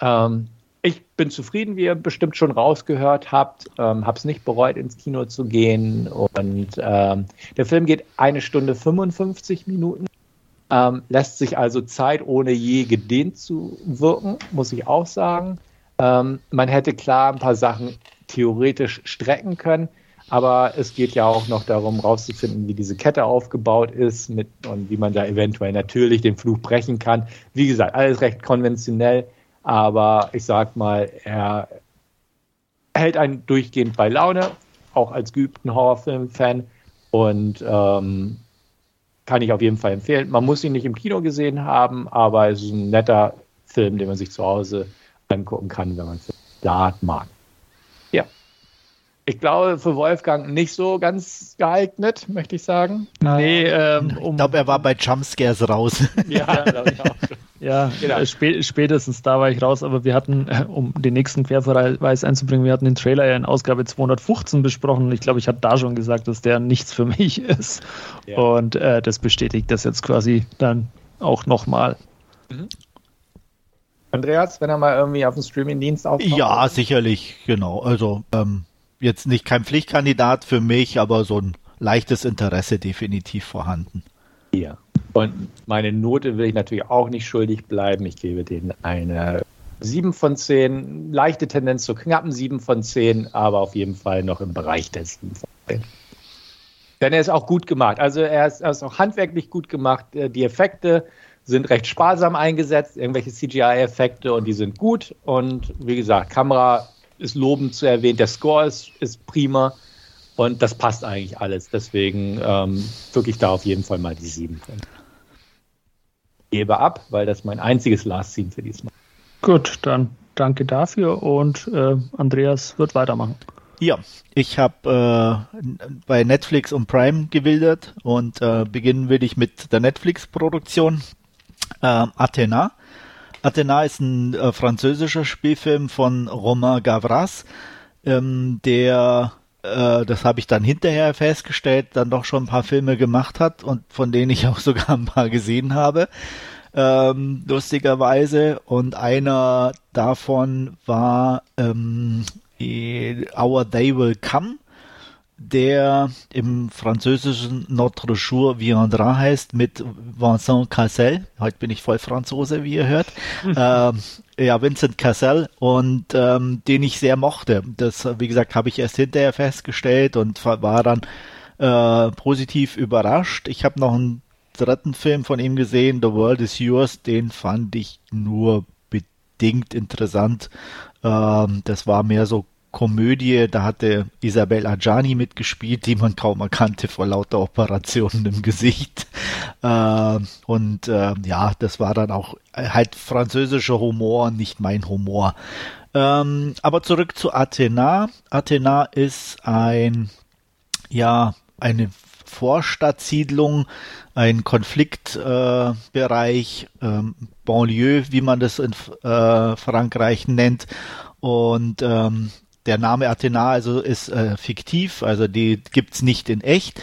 Ähm, ich bin zufrieden, wie ihr bestimmt schon rausgehört habt. Ähm, es nicht bereut, ins Kino zu gehen. Und ähm, der Film geht eine Stunde 55 Minuten. Ähm, lässt sich also Zeit ohne je gedehnt zu wirken, muss ich auch sagen. Ähm, man hätte klar ein paar Sachen theoretisch strecken können. Aber es geht ja auch noch darum, rauszufinden, wie diese Kette aufgebaut ist mit, und wie man da eventuell natürlich den Fluch brechen kann. Wie gesagt, alles recht konventionell, aber ich sag mal, er hält einen durchgehend bei Laune, auch als geübten Horrorfilm-Fan. Und ähm, kann ich auf jeden Fall empfehlen. Man muss ihn nicht im Kino gesehen haben, aber es ist ein netter Film, den man sich zu Hause angucken kann, wenn man Dart mag. Ich glaube, für Wolfgang nicht so ganz geeignet, möchte ich sagen. Nee, ähm, um, ich glaube, er war bei Jumpscares raus. Ja, glaube ich auch. Ja, genau. Spä spätestens da war ich raus, aber wir hatten, äh, um den nächsten Querverweis einzubringen, wir hatten den Trailer ja in Ausgabe 215 besprochen und ich glaube, ich habe da schon gesagt, dass der nichts für mich ist. Ja. Und äh, das bestätigt das jetzt quasi dann auch nochmal. Mhm. Andreas, wenn er mal irgendwie auf dem Streaming-Dienst auftaucht? Ja, sicherlich, genau. Also ähm, jetzt nicht kein Pflichtkandidat für mich, aber so ein leichtes Interesse definitiv vorhanden. Ja. Und meine Note will ich natürlich auch nicht schuldig bleiben. Ich gebe denen eine 7 von 10, leichte Tendenz zu knappen 7 von 10, aber auf jeden Fall noch im Bereich der 7 von 10. Denn er ist auch gut gemacht. Also er ist, er ist auch handwerklich gut gemacht. Äh, die Effekte sind recht sparsam eingesetzt, irgendwelche CGI-Effekte und die sind gut. Und wie gesagt, Kamera ist lobend zu erwähnen, der Score ist, ist prima. Und das passt eigentlich alles. Deswegen ähm, wirklich da auf jeden Fall mal die 7 drin. Gebe ab, weil das mein einziges Last Scene für diesmal. Gut, dann danke dafür und äh, Andreas wird weitermachen. Ja, ich habe äh, bei Netflix und Prime gewildert und äh, beginnen will ich mit der Netflix-Produktion äh, Athena. Athena ist ein äh, französischer Spielfilm von Romain Gavras, ähm, der äh, das habe ich dann hinterher festgestellt, dann doch schon ein paar Filme gemacht hat und von denen ich auch sogar ein paar gesehen habe. Ähm, lustigerweise. Und einer davon war ähm, Our Day Will Come der im französischen Notre Jour Viendra heißt, mit Vincent Cassel. Heute bin ich voll Franzose, wie ihr hört. ähm, ja, Vincent Cassel und ähm, den ich sehr mochte. Das, wie gesagt, habe ich erst hinterher festgestellt und war dann äh, positiv überrascht. Ich habe noch einen dritten Film von ihm gesehen, The World is Yours. Den fand ich nur bedingt interessant. Ähm, das war mehr so Komödie, da hatte Isabel Adjani mitgespielt, die man kaum erkannte vor lauter Operationen im Gesicht. Äh, und äh, ja, das war dann auch halt französischer Humor, nicht mein Humor. Ähm, aber zurück zu Athena. Athena ist ein, ja, eine Vorstadtsiedlung, ein Konfliktbereich, äh, ähm, Banlieue, wie man das in äh, Frankreich nennt. Und ähm, der Name Athena also ist äh, fiktiv, also die gibt's nicht in echt.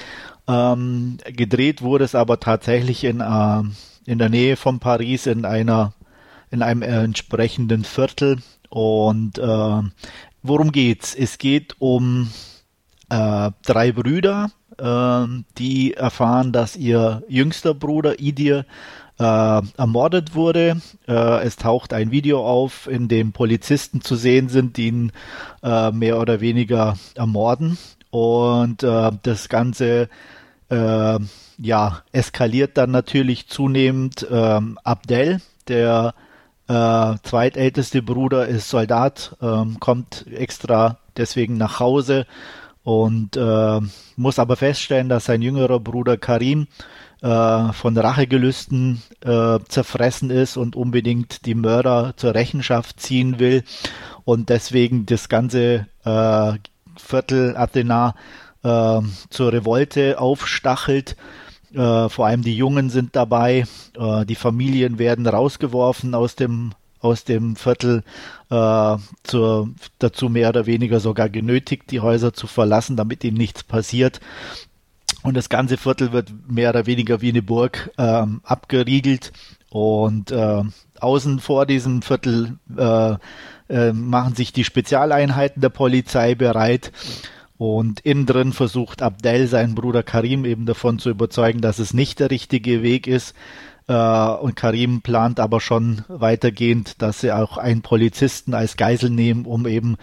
Ähm, gedreht wurde es aber tatsächlich in, äh, in der Nähe von Paris in einer in einem entsprechenden Viertel. Und äh, worum geht's? Es geht um äh, drei Brüder, äh, die erfahren, dass ihr jüngster Bruder Idir äh, ermordet wurde. Äh, es taucht ein Video auf, in dem Polizisten zu sehen sind, die ihn äh, mehr oder weniger ermorden. Und äh, das Ganze äh, ja, eskaliert dann natürlich zunehmend. Ähm, Abdel, der äh, zweitälteste Bruder, ist Soldat, ähm, kommt extra deswegen nach Hause und muss aber feststellen, dass sein jüngerer Bruder Karim äh, von Rachegelüsten äh, zerfressen ist und unbedingt die Mörder zur Rechenschaft ziehen will und deswegen das ganze äh, Viertel Athena äh, zur Revolte aufstachelt. Äh, vor allem die Jungen sind dabei, äh, die Familien werden rausgeworfen aus dem aus dem Viertel äh, zur, dazu mehr oder weniger sogar genötigt, die Häuser zu verlassen, damit ihnen nichts passiert. Und das ganze Viertel wird mehr oder weniger wie eine Burg ähm, abgeriegelt. Und äh, außen vor diesem Viertel äh, äh, machen sich die Spezialeinheiten der Polizei bereit. Und innen drin versucht Abdel seinen Bruder Karim eben davon zu überzeugen, dass es nicht der richtige Weg ist. Äh, und Karim plant aber schon weitergehend, dass sie auch einen Polizisten als Geisel nehmen, um eben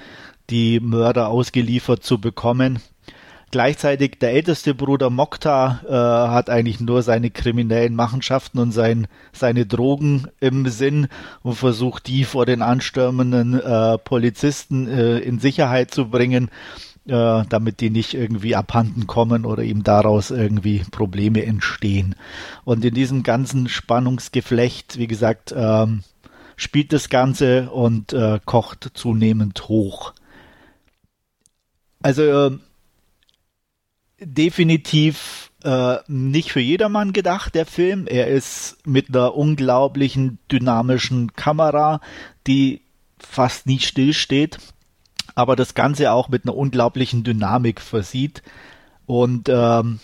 die Mörder ausgeliefert zu bekommen. Gleichzeitig der älteste Bruder Mokta äh, hat eigentlich nur seine kriminellen Machenschaften und sein, seine Drogen im Sinn und versucht die vor den anstürmenden äh, Polizisten äh, in Sicherheit zu bringen, äh, damit die nicht irgendwie abhanden kommen oder ihm daraus irgendwie Probleme entstehen. Und in diesem ganzen Spannungsgeflecht, wie gesagt, ähm, spielt das Ganze und äh, kocht zunehmend hoch. Also äh, definitiv äh, nicht für jedermann gedacht, der Film. Er ist mit einer unglaublichen dynamischen Kamera, die fast nie stillsteht, aber das Ganze auch mit einer unglaublichen Dynamik versieht. Und ähm,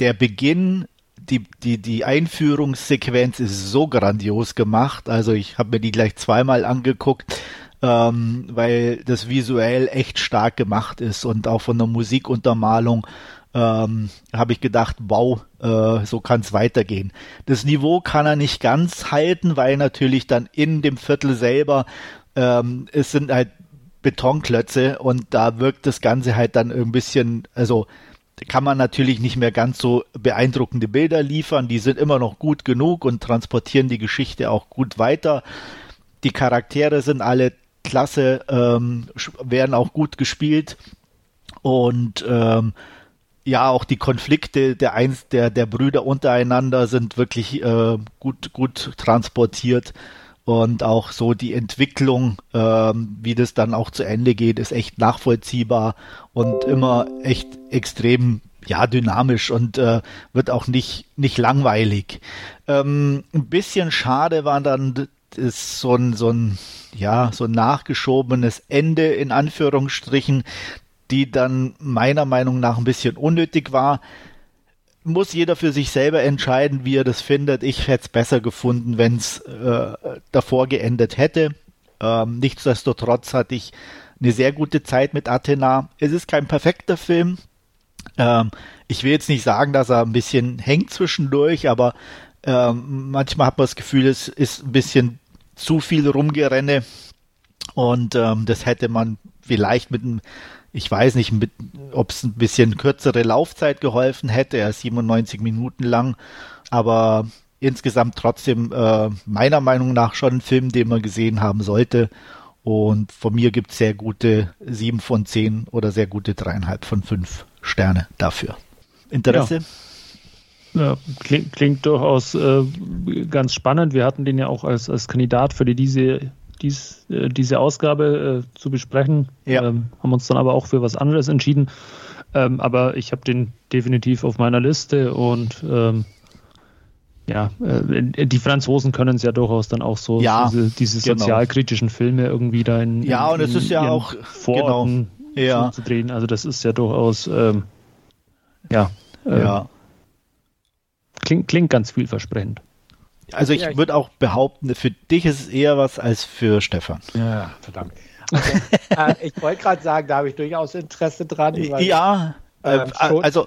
der Beginn, die, die, die Einführungssequenz ist so grandios gemacht. Also ich habe mir die gleich zweimal angeguckt ähm, weil das visuell echt stark gemacht ist und auch von der Musikuntermalung ähm, habe ich gedacht, wow, äh, so kann es weitergehen. Das Niveau kann er nicht ganz halten, weil natürlich dann in dem Viertel selber ähm, es sind halt Betonklötze und da wirkt das Ganze halt dann ein bisschen, also kann man natürlich nicht mehr ganz so beeindruckende Bilder liefern. Die sind immer noch gut genug und transportieren die Geschichte auch gut weiter. Die Charaktere sind alle klasse, ähm, werden auch gut gespielt und ähm, ja, auch die Konflikte der eins der der Brüder untereinander sind wirklich äh, gut gut transportiert und auch so die Entwicklung, ähm, wie das dann auch zu Ende geht, ist echt nachvollziehbar und immer echt extrem ja dynamisch und äh, wird auch nicht nicht langweilig. Ähm, ein bisschen schade war dann ist so ein so ein ja so ein nachgeschobenes Ende in Anführungsstrichen, die dann meiner Meinung nach ein bisschen unnötig war. Muss jeder für sich selber entscheiden, wie er das findet. Ich hätte es besser gefunden, wenn es äh, davor geendet hätte. Ähm, nichtsdestotrotz hatte ich eine sehr gute Zeit mit Athena. Es ist kein perfekter Film. Ähm, ich will jetzt nicht sagen, dass er ein bisschen hängt zwischendurch, aber ähm, manchmal hat man das Gefühl, es ist ein bisschen zu viel Rumgerenne und ähm, das hätte man vielleicht mit einem ich weiß nicht, ob es ein bisschen kürzere Laufzeit geholfen hätte, er ist 97 Minuten lang, aber insgesamt trotzdem äh, meiner Meinung nach schon ein Film, den man gesehen haben sollte. Und von mir gibt es sehr gute 7 von 10 oder sehr gute 3,5 von 5 Sterne dafür. Interesse? Ja. ja klingt, klingt, durchaus äh, ganz spannend. Wir hatten den ja auch als, als Kandidat für die diese dies, äh, diese Ausgabe äh, zu besprechen. Ja. Ähm, haben uns dann aber auch für was anderes entschieden. Ähm, aber ich habe den definitiv auf meiner Liste und ähm, ja, äh, die Franzosen können es ja durchaus dann auch so, ja, diese, diese genau. sozialkritischen Filme irgendwie da in, ja, und es ist ja auch Vororten genau, ja. zu drehen. Also das ist ja durchaus ähm, ja, äh, ja. Klingt, klingt ganz vielversprechend. Also ich ja, würde auch behaupten, für dich ist es eher was als für Stefan. Ja, verdammt. Also, äh, ich wollte gerade sagen, da habe ich durchaus Interesse dran. Weil ja, äh, äh also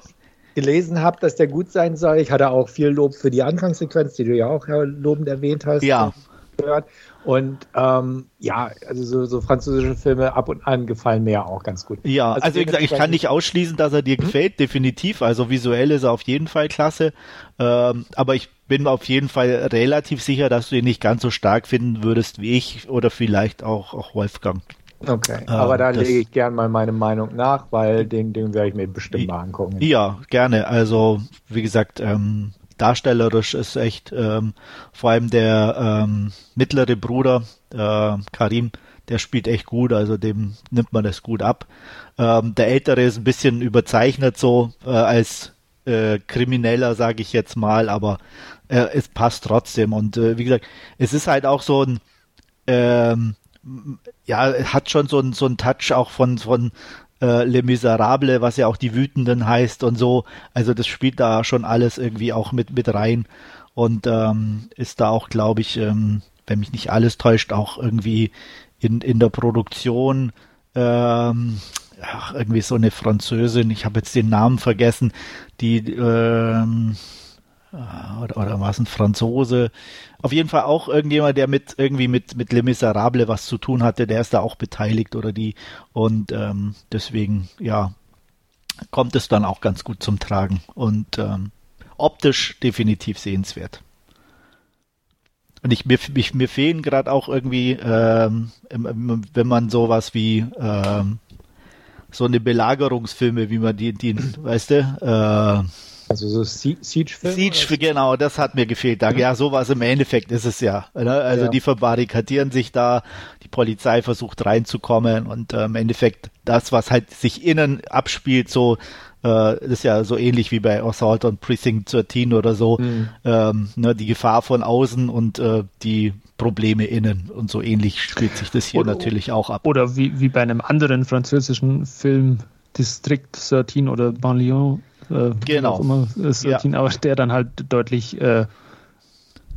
gelesen habe, dass der gut sein soll. Ich hatte auch viel Lob für die Anfangssequenz, die du ja auch lobend erwähnt hast. Ja. Gehört. Und ähm, ja, also so, so, französische Filme ab und an gefallen mir ja auch ganz gut. Ja, also, also wie gesagt, ich kann nicht ausschließen, dass er dir mhm. gefällt, definitiv. Also visuell ist er auf jeden Fall klasse. Ähm, aber ich bin auf jeden Fall relativ sicher, dass du ihn nicht ganz so stark finden würdest wie ich oder vielleicht auch, auch Wolfgang. Okay, äh, aber da lege ich gern mal meine Meinung nach, weil den, den werde ich mir bestimmt mal angucken. Ja, gerne. Also, wie gesagt, ähm, darstellerisch ist echt ähm, vor allem der ähm, mittlere Bruder äh, Karim, der spielt echt gut, also dem nimmt man das gut ab. Ähm, der ältere ist ein bisschen überzeichnet so äh, als äh, Krimineller, sage ich jetzt mal, aber äh, es passt trotzdem. Und äh, wie gesagt, es ist halt auch so ein, ähm, ja, hat schon so ein, so ein Touch auch von, von äh, Les Miserables, was ja auch die Wütenden heißt und so. Also das spielt da schon alles irgendwie auch mit, mit rein und ähm, ist da auch, glaube ich, ähm, wenn mich nicht alles täuscht, auch irgendwie in, in der Produktion ähm, ach, irgendwie so eine Französin, ich habe jetzt den Namen vergessen, die ähm, äh, oder, oder war es ein Franzose? Auf jeden Fall auch irgendjemand, der mit irgendwie mit mit Les Miserables was zu tun hatte, der ist da auch beteiligt oder die und ähm, deswegen ja kommt es dann auch ganz gut zum Tragen und ähm, optisch definitiv sehenswert. Und ich, mir, ich, mir fehlen gerade auch irgendwie, ähm, wenn man sowas wie ähm, so eine Belagerungsfilme, wie man die, die weißt du, äh, also so Siege-Filme? Siege, genau, das hat mir gefehlt. Da, ja, sowas im Endeffekt ist es ja. Ne? Also ja. die verbarrikadieren sich da, die Polizei versucht reinzukommen und äh, im Endeffekt das, was halt sich innen abspielt, so äh, ist ja so ähnlich wie bei Assault on Precinct 13 oder so. Mhm. Ähm, ne, die Gefahr von außen und äh, die Probleme innen. Und so ähnlich spielt sich das hier oder, natürlich auch ab. Oder wie, wie bei einem anderen französischen Film, District 13 oder Banlieue. Äh, genau. Immer, 13, ja. aber der dann halt deutlich äh,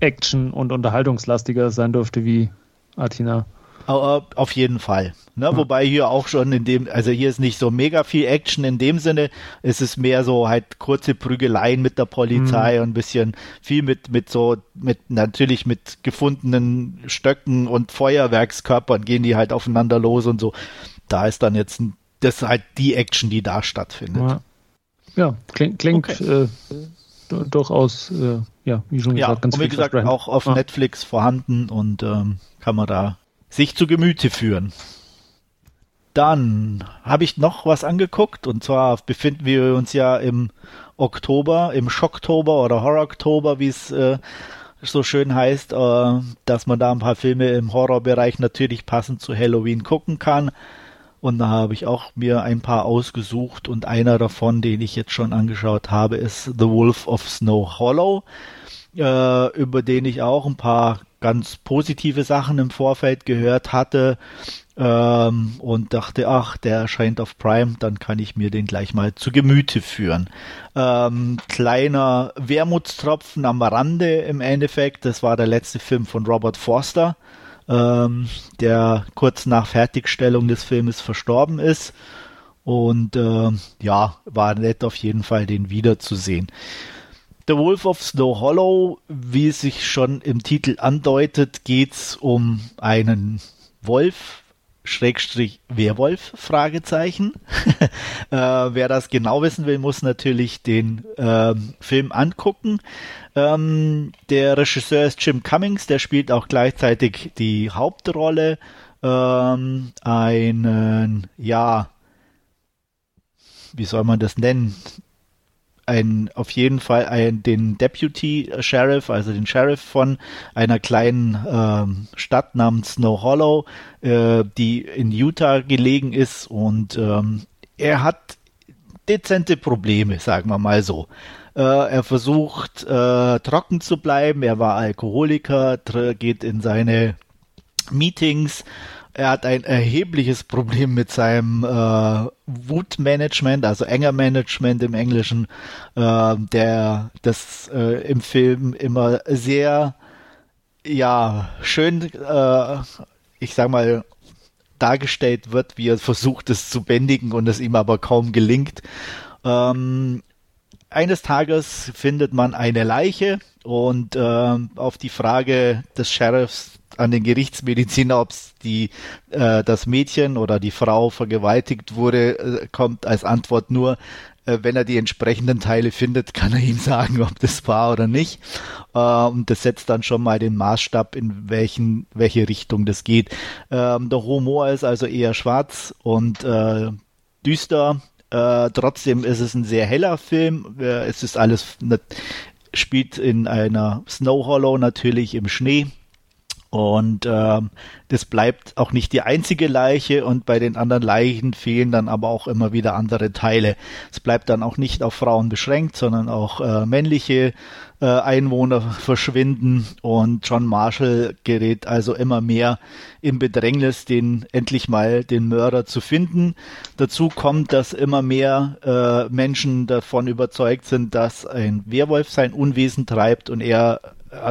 Action- und unterhaltungslastiger sein durfte wie Atina. Auf jeden Fall. Ne? Ja. Wobei hier auch schon in dem, also hier ist nicht so mega viel Action in dem Sinne, es ist mehr so halt kurze Prügeleien mit der Polizei mhm. und ein bisschen viel mit, mit so, mit natürlich mit gefundenen Stöcken und Feuerwerkskörpern gehen die halt aufeinander los und so. Da ist dann jetzt das ist halt die Action, die da stattfindet. Ja, ja klingt, klingt okay. äh, durchaus, äh, ja, wie schon gesagt, ja, ganz und wie gesagt, auch auf ah. Netflix vorhanden und ähm, kann man da sich zu Gemüte führen. Dann habe ich noch was angeguckt und zwar befinden wir uns ja im Oktober, im Schocktober oder Horror-Oktober, wie es äh, so schön heißt, äh, dass man da ein paar Filme im Horrorbereich natürlich passend zu Halloween gucken kann. Und da habe ich auch mir ein paar ausgesucht und einer davon, den ich jetzt schon angeschaut habe, ist The Wolf of Snow Hollow, äh, über den ich auch ein paar ganz positive Sachen im Vorfeld gehört hatte ähm, und dachte, ach, der erscheint auf Prime, dann kann ich mir den gleich mal zu Gemüte führen. Ähm, kleiner Wermutstropfen am Rande im Endeffekt, das war der letzte Film von Robert Forster, ähm, der kurz nach Fertigstellung des Filmes verstorben ist. Und äh, ja, war nett auf jeden Fall, den wiederzusehen. The Wolf of Snow Hollow, wie es sich schon im Titel andeutet, geht's um einen Wolf, Schrägstrich Werwolf, Fragezeichen. äh, wer das genau wissen will, muss natürlich den ähm, Film angucken. Ähm, der Regisseur ist Jim Cummings, der spielt auch gleichzeitig die Hauptrolle. Ähm, einen, ja, wie soll man das nennen? Ein auf jeden Fall ein, den Deputy Sheriff, also den Sheriff von einer kleinen ähm, Stadt namens Snow Hollow, äh, die in Utah gelegen ist und ähm, er hat dezente Probleme, sagen wir mal so. Äh, er versucht äh, trocken zu bleiben, er war Alkoholiker, geht in seine Meetings er hat ein erhebliches Problem mit seinem äh, Wutmanagement, also Anger-Management im Englischen, äh, der das äh, im Film immer sehr, ja, schön, äh, ich sag mal, dargestellt wird, wie er versucht, es zu bändigen und es ihm aber kaum gelingt. Ähm, eines Tages findet man eine Leiche und äh, auf die Frage des Sheriffs an den Gerichtsmediziner, ob die äh, das Mädchen oder die Frau vergewaltigt wurde, äh, kommt als Antwort nur, äh, wenn er die entsprechenden Teile findet, kann er ihm sagen, ob das war oder nicht. Äh, und das setzt dann schon mal den Maßstab, in welchen welche Richtung das geht. Ähm, der Humor ist also eher schwarz und äh, düster. Äh, trotzdem ist es ein sehr heller Film. Äh, es ist alles spielt in einer Snow Hollow natürlich im Schnee und ähm, das bleibt auch nicht die einzige Leiche und bei den anderen Leichen fehlen dann aber auch immer wieder andere Teile. Es bleibt dann auch nicht auf Frauen beschränkt, sondern auch äh, männliche äh, Einwohner verschwinden und John Marshall gerät also immer mehr in Bedrängnis, den endlich mal den Mörder zu finden. Dazu kommt, dass immer mehr äh, Menschen davon überzeugt sind, dass ein Werwolf sein Unwesen treibt und er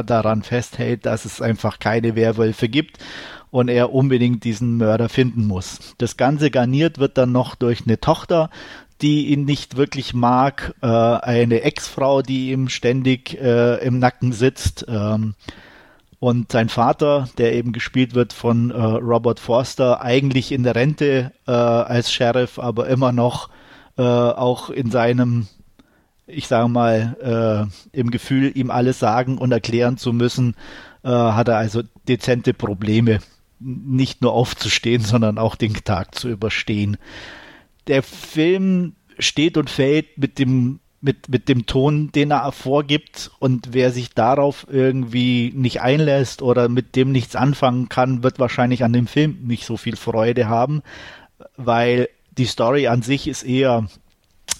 daran festhält, dass es einfach keine Werwölfe gibt und er unbedingt diesen Mörder finden muss. Das Ganze garniert wird dann noch durch eine Tochter, die ihn nicht wirklich mag, äh, eine Ex-Frau, die ihm ständig äh, im Nacken sitzt ähm, und sein Vater, der eben gespielt wird von äh, Robert Forster, eigentlich in der Rente äh, als Sheriff, aber immer noch äh, auch in seinem, ich sage mal, äh, im Gefühl, ihm alles sagen und erklären zu müssen, äh, hat er also dezente Probleme, nicht nur aufzustehen, sondern auch den Tag zu überstehen. Der Film steht und fällt mit dem mit, mit dem Ton, den er vorgibt und wer sich darauf irgendwie nicht einlässt oder mit dem nichts anfangen kann, wird wahrscheinlich an dem Film nicht so viel Freude haben, weil die Story an sich ist eher,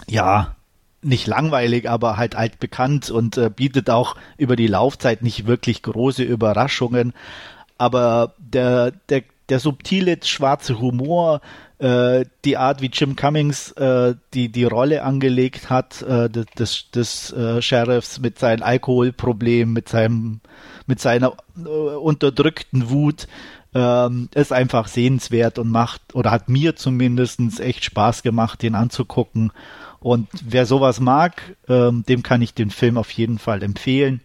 ja, nicht langweilig, aber halt altbekannt und äh, bietet auch über die Laufzeit nicht wirklich große Überraschungen. Aber der, der, der subtile schwarze Humor, äh, die Art, wie Jim Cummings äh, die, die Rolle angelegt hat, äh, des, des äh, Sheriffs mit seinem Alkoholproblem, mit seinem, mit seiner äh, unterdrückten Wut, ähm, ist einfach sehenswert und macht, oder hat mir zumindest echt Spaß gemacht, den anzugucken. Und wer sowas mag, ähm, dem kann ich den Film auf jeden Fall empfehlen.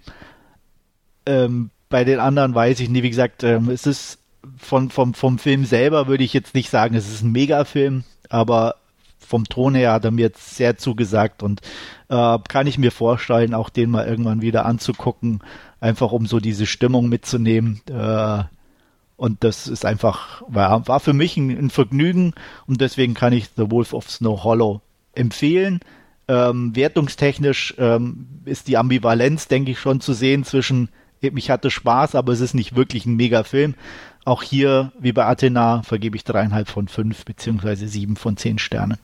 Ähm, bei den anderen weiß ich nie, wie gesagt, ähm, es ist von, vom, vom Film selber würde ich jetzt nicht sagen, es ist ein Megafilm, aber vom Ton her hat er mir jetzt sehr zugesagt und äh, kann ich mir vorstellen, auch den mal irgendwann wieder anzugucken, einfach um so diese Stimmung mitzunehmen. Äh, und das ist einfach, war, war für mich ein, ein, Vergnügen und deswegen kann ich The Wolf of Snow Hollow empfehlen. Ähm, wertungstechnisch ähm, ist die Ambivalenz, denke ich, schon zu sehen zwischen, ich hatte Spaß, aber es ist nicht wirklich ein Mega-Film. Auch hier, wie bei Athena, vergebe ich dreieinhalb von fünf beziehungsweise sieben von zehn Sternen.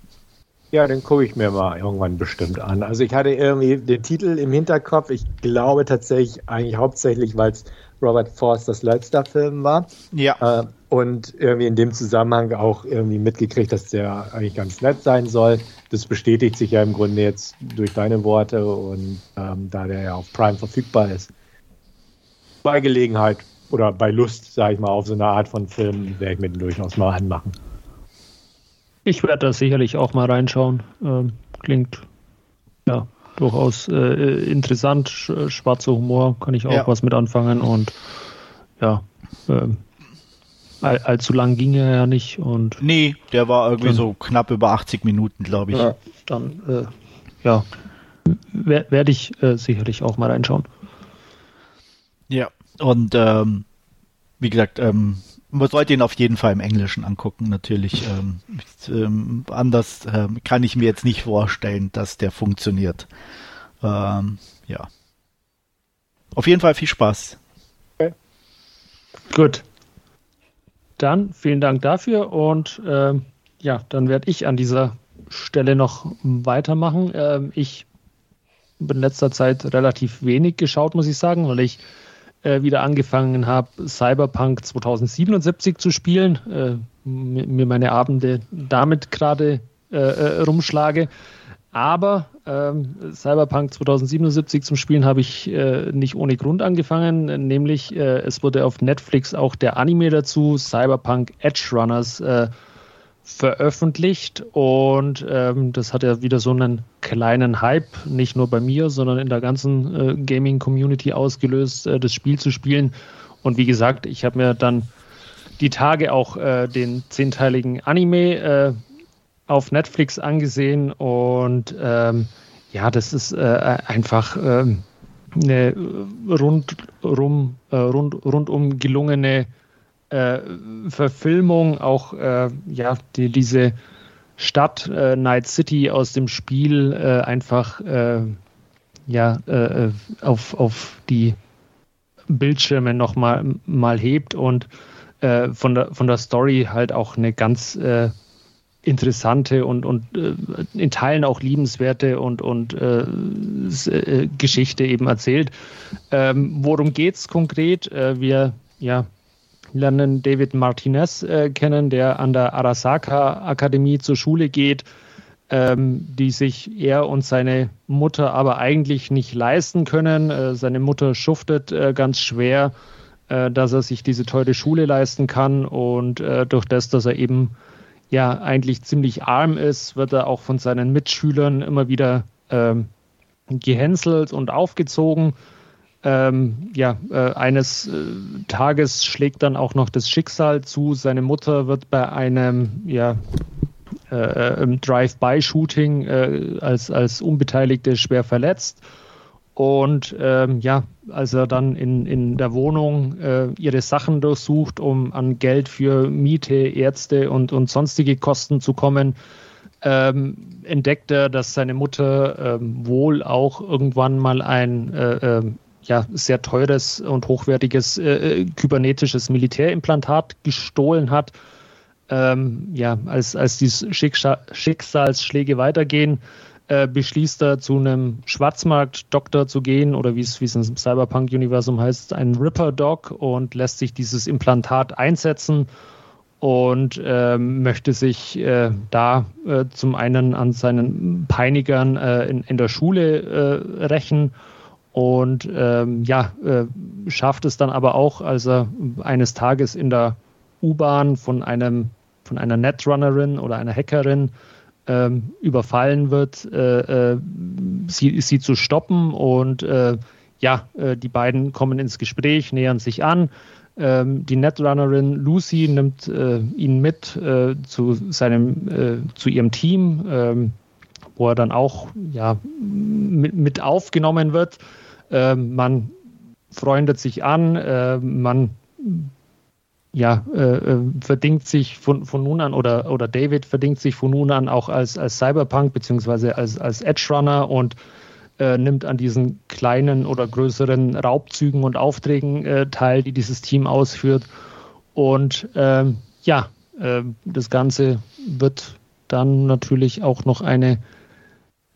Ja, den gucke ich mir mal irgendwann bestimmt an. Also ich hatte irgendwie den Titel im Hinterkopf. Ich glaube tatsächlich eigentlich hauptsächlich, weil es Robert Forsters letzter Film war. Ja. Äh, und irgendwie in dem Zusammenhang auch irgendwie mitgekriegt, dass der eigentlich ganz nett sein soll. Das bestätigt sich ja im Grunde jetzt durch deine Worte und ähm, da der ja auf Prime verfügbar ist. Bei Gelegenheit oder bei Lust, sage ich mal, auf so eine Art von Film werde ich mir den durchaus mal anmachen. Ich werde da sicherlich auch mal reinschauen. Ähm, klingt ja durchaus äh, interessant. Sch schwarzer Humor kann ich auch ja. was mit anfangen und ja. Ähm, all, allzu lang ging er ja nicht. Und nee, der war irgendwie dann, so knapp über 80 Minuten, glaube ich. Ja, dann, äh, ja, werde ich äh, sicherlich auch mal reinschauen. Ja, und ähm, wie gesagt, ähm, man sollte ihn auf jeden Fall im Englischen angucken, natürlich. Ähm, ähm, anders ähm, kann ich mir jetzt nicht vorstellen, dass der funktioniert. Ähm, ja. Auf jeden Fall viel Spaß. Okay. Gut. Dann vielen Dank dafür und ähm, ja, dann werde ich an dieser Stelle noch weitermachen. Ähm, ich bin in letzter Zeit relativ wenig geschaut, muss ich sagen, weil ich äh, wieder angefangen habe, Cyberpunk 2077 zu spielen, äh, mir meine Abende damit gerade äh, äh, rumschlage. Aber ähm, Cyberpunk 2077 zum Spielen habe ich äh, nicht ohne Grund angefangen, nämlich äh, es wurde auf Netflix auch der Anime dazu, Cyberpunk Edge Runners, äh, veröffentlicht und ähm, das hat ja wieder so einen kleinen Hype, nicht nur bei mir, sondern in der ganzen äh, Gaming-Community ausgelöst, äh, das Spiel zu spielen. Und wie gesagt, ich habe mir dann die Tage auch äh, den zehnteiligen Anime auf Netflix angesehen und ähm, ja, das ist äh, einfach ähm, eine rundrum, äh, rund, rundum gelungene äh, Verfilmung, auch äh, ja, die, diese Stadt äh, Night City aus dem Spiel äh, einfach ja, auf, auf die Bildschirme nochmal mal hebt und von, der, von der Story halt auch eine ganz interessante und, und in Teilen auch liebenswerte und, und Geschichte eben erzählt. Ähm, worum geht es konkret? wir ja, lernen David Martinez äh, kennen, der an der Arasaka Akademie zur Schule geht, ähm, die sich er und seine Mutter aber eigentlich nicht leisten können. Äh, seine Mutter schuftet äh, ganz schwer, äh, dass er sich diese teure Schule leisten kann und äh, durch das, dass er eben ja eigentlich ziemlich arm ist, wird er auch von seinen Mitschülern immer wieder ähm, gehänselt und aufgezogen ähm, ja, äh, eines äh, Tages schlägt dann auch noch das Schicksal zu. Seine Mutter wird bei einem ja, äh, im Drive-by-Shooting äh, als, als Unbeteiligte schwer verletzt. Und ähm, ja, als er dann in, in der Wohnung äh, ihre Sachen durchsucht, um an Geld für Miete, Ärzte und, und sonstige Kosten zu kommen, ähm, entdeckt er, dass seine Mutter ähm, wohl auch irgendwann mal ein äh, äh, ja, sehr teures und hochwertiges äh, äh, kybernetisches Militärimplantat gestohlen hat. Ähm, ja, als, als die Schicksalsschläge weitergehen, äh, beschließt er zu einem Schwarzmarkt-Doktor zu gehen oder wie es im Cyberpunk-Universum heißt, ein Ripper-Dog und lässt sich dieses Implantat einsetzen und äh, möchte sich äh, da äh, zum einen an seinen Peinigern äh, in, in der Schule äh, rächen und ähm, ja, schafft es dann aber auch, als er eines Tages in der U-Bahn von einem von einer Netrunnerin oder einer Hackerin ähm, überfallen wird, äh, äh, sie, sie zu stoppen und äh, ja, äh, die beiden kommen ins Gespräch, nähern sich an. Ähm, die Netrunnerin Lucy nimmt äh, ihn mit zu seinem, zu ihrem Team, ähm, wo er dann auch ja, mit, mit aufgenommen wird. Ähm, man freundet sich an, man ja, äh, äh, verdingt sich von, von nun an oder, oder David verdingt sich von nun an auch als, als Cyberpunk beziehungsweise als, als Edge Runner und äh, nimmt an diesen kleinen oder größeren Raubzügen und Aufträgen äh, teil, die dieses Team ausführt. Und ähm, ja, äh, das Ganze wird dann natürlich auch noch eine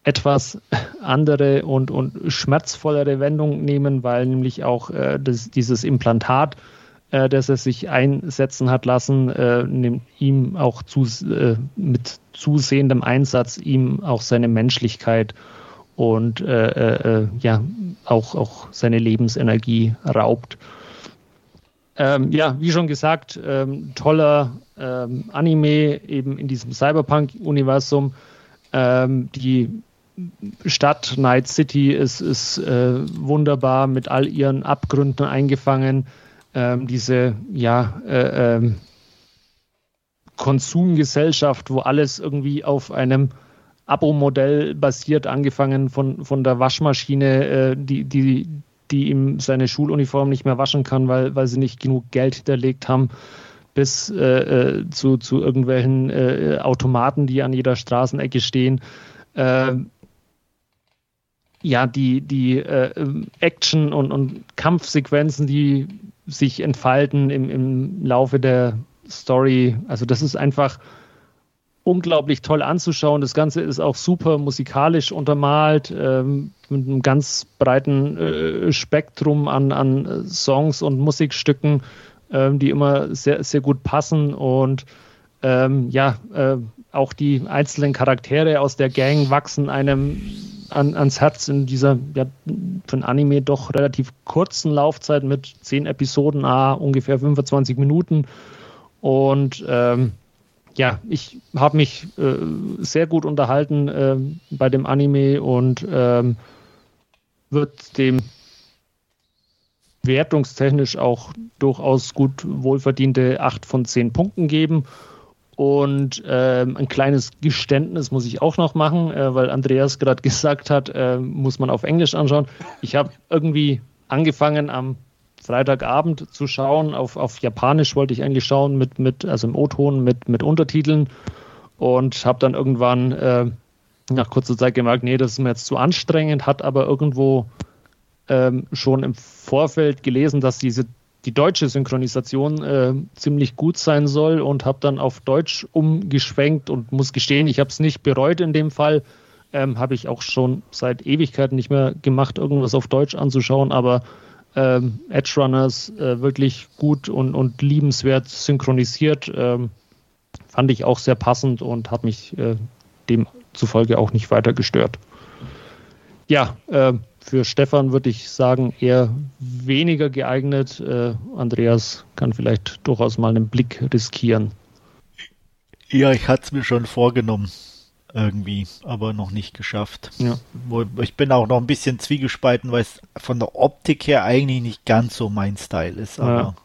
etwas andere und, und schmerzvollere Wendung nehmen, weil nämlich auch äh, das, dieses Implantat, äh, das er sich einsetzen hat lassen, äh, ihm auch zu, äh, mit zusehendem Einsatz ihm auch seine Menschlichkeit und äh, äh, ja auch, auch seine Lebensenergie raubt. Ähm, ja, wie schon gesagt, ähm, toller ähm, Anime eben in diesem Cyberpunk-Universum. Ähm, die Stadt Night City ist, ist äh, wunderbar mit all ihren Abgründen eingefangen. Ähm, diese ja, äh, ähm, Konsumgesellschaft, wo alles irgendwie auf einem Abo-Modell basiert, angefangen von, von der Waschmaschine, äh, die, die, die ihm seine Schuluniform nicht mehr waschen kann, weil, weil sie nicht genug Geld hinterlegt haben, bis äh, äh zu, zu irgendwelchen äh, Automaten, die an jeder Straßenecke stehen. Ähm, ja, die, die äh, Action- und, und Kampfsequenzen, die sich entfalten im, im Laufe der Story. Also das ist einfach unglaublich toll anzuschauen. Das Ganze ist auch super musikalisch untermalt, ähm, mit einem ganz breiten äh, Spektrum an, an Songs und Musikstücken, ähm, die immer sehr, sehr gut passen. Und ähm, ja, äh, auch die einzelnen Charaktere aus der Gang wachsen einem an, ans Herz in dieser ja, für ein Anime doch relativ kurzen Laufzeit mit zehn Episoden, ah, ungefähr 25 Minuten. Und ähm, ja, ich habe mich äh, sehr gut unterhalten äh, bei dem Anime und ähm, wird dem wertungstechnisch auch durchaus gut wohlverdiente 8 von 10 Punkten geben. Und ähm, ein kleines Geständnis muss ich auch noch machen, äh, weil Andreas gerade gesagt hat, äh, muss man auf Englisch anschauen. Ich habe irgendwie angefangen am Freitagabend zu schauen. Auf, auf Japanisch wollte ich eigentlich schauen, mit, mit, also im O-Ton mit, mit Untertiteln. Und habe dann irgendwann äh, nach kurzer Zeit gemerkt, nee, das ist mir jetzt zu anstrengend, hat aber irgendwo ähm, schon im Vorfeld gelesen, dass diese die deutsche Synchronisation äh, ziemlich gut sein soll und habe dann auf Deutsch umgeschwenkt und muss gestehen, ich habe es nicht bereut in dem Fall. Ähm, habe ich auch schon seit Ewigkeiten nicht mehr gemacht, irgendwas auf Deutsch anzuschauen, aber ähm, Edge Runners äh, wirklich gut und, und liebenswert synchronisiert. Ähm, fand ich auch sehr passend und hat mich äh, demzufolge auch nicht weiter gestört. Ja, äh, für Stefan würde ich sagen, eher weniger geeignet. Äh, Andreas kann vielleicht durchaus mal einen Blick riskieren. Ja, ich hatte es mir schon vorgenommen, irgendwie, aber noch nicht geschafft. Ja. Ich bin auch noch ein bisschen zwiegespalten, weil es von der Optik her eigentlich nicht ganz so mein Style ist. Aber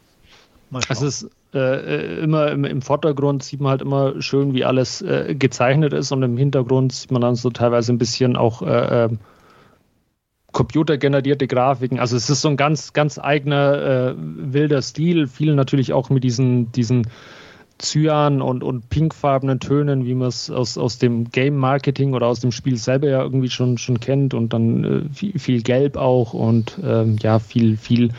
ja. es ist äh, äh, immer im, im, Vordergrund sieht man halt immer schön, wie alles äh, gezeichnet ist und im Hintergrund sieht man dann so teilweise ein bisschen auch äh, ähm, computergenerierte Grafiken. Also es ist so ein ganz, ganz eigener äh, wilder Stil, viel natürlich auch mit diesen, diesen Cyan und, und pinkfarbenen Tönen, wie man es aus, aus dem Game-Marketing oder aus dem Spiel selber ja irgendwie schon, schon kennt und dann äh, viel, viel, Gelb auch und ähm, ja, viel, viel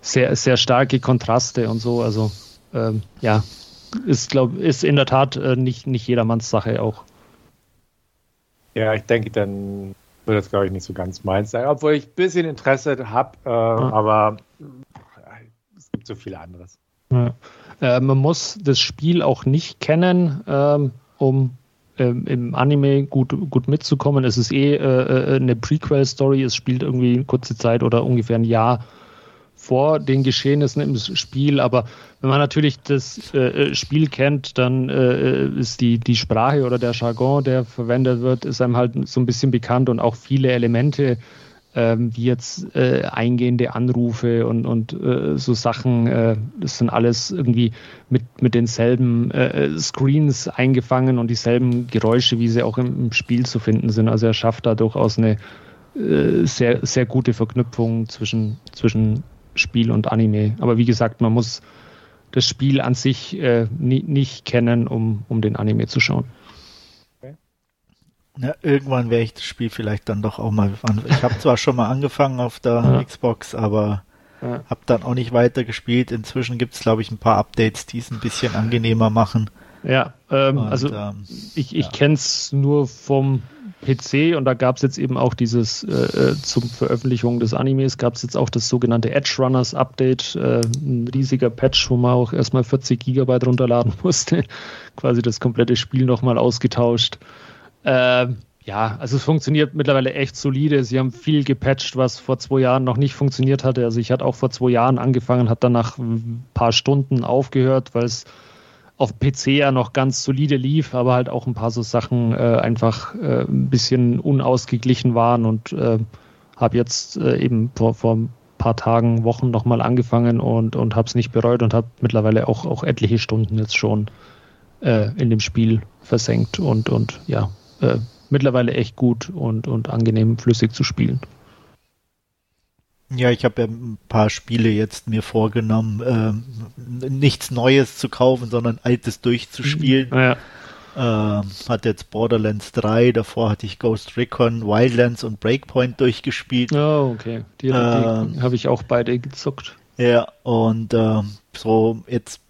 sehr, sehr starke Kontraste und so. Also ähm, ja, ist, glaub, ist in der Tat äh, nicht, nicht jedermanns Sache auch. Ja, ich denke, dann wird das, glaube ich, nicht so ganz meins sein, obwohl ich ein bisschen Interesse habe, äh, ja. aber es gibt so viel anderes. Ja. Äh, man muss das Spiel auch nicht kennen, ähm, um ähm, im Anime gut, gut mitzukommen. Es ist eh äh, äh eine Prequel-Story, es spielt irgendwie kurze Zeit oder ungefähr ein Jahr vor den Geschehnissen im Spiel, aber wenn man natürlich das äh, äh, Spiel kennt, dann äh, ist die, die Sprache oder der Jargon, der verwendet wird, ist einem halt so ein bisschen bekannt und auch viele Elemente, ähm, wie jetzt äh, eingehende Anrufe und, und äh, so Sachen, äh, das sind alles irgendwie mit, mit denselben Screens eingefangen und dieselben Geräusche, wie sie auch im, im Spiel zu finden sind. Also er schafft da durchaus eine sehr, sehr gute Verknüpfung zwischen, zwischen Spiel und Anime. Aber wie gesagt, man muss das Spiel an sich äh, nie, nicht kennen, um, um den Anime zu schauen. Ja, irgendwann werde ich das Spiel vielleicht dann doch auch mal. Ich habe zwar schon mal angefangen auf der ja. Xbox, aber ja. habe dann auch nicht weiter gespielt. Inzwischen gibt es, glaube ich, ein paar Updates, die es ein bisschen angenehmer machen. Ja, ähm, Und, also ähm, ich, ich ja. kenne es nur vom PC und da gab es jetzt eben auch dieses äh, äh, zum Veröffentlichung des Animes gab es jetzt auch das sogenannte Edge Runners Update, äh, ein riesiger Patch, wo man auch erstmal 40 Gigabyte runterladen musste, quasi das komplette Spiel nochmal ausgetauscht. Äh, ja, also es funktioniert mittlerweile echt solide. Sie haben viel gepatcht, was vor zwei Jahren noch nicht funktioniert hatte. Also ich hatte auch vor zwei Jahren angefangen, hat dann nach ein paar Stunden aufgehört, weil es auf PC ja noch ganz solide lief, aber halt auch ein paar so Sachen äh, einfach äh, ein bisschen unausgeglichen waren und äh, habe jetzt äh, eben vor, vor ein paar Tagen, Wochen nochmal angefangen und, und habe es nicht bereut und habe mittlerweile auch, auch etliche Stunden jetzt schon äh, in dem Spiel versenkt und, und ja, äh, mittlerweile echt gut und, und angenehm flüssig zu spielen. Ja, ich habe ja ein paar Spiele jetzt mir vorgenommen, ähm, nichts Neues zu kaufen, sondern Altes durchzuspielen. Ja. Ähm, hat jetzt Borderlands 3, davor hatte ich Ghost Recon, Wildlands und Breakpoint durchgespielt. Oh, okay. Die, ähm, die habe ich auch beide gezockt. Ja, und ähm, so, jetzt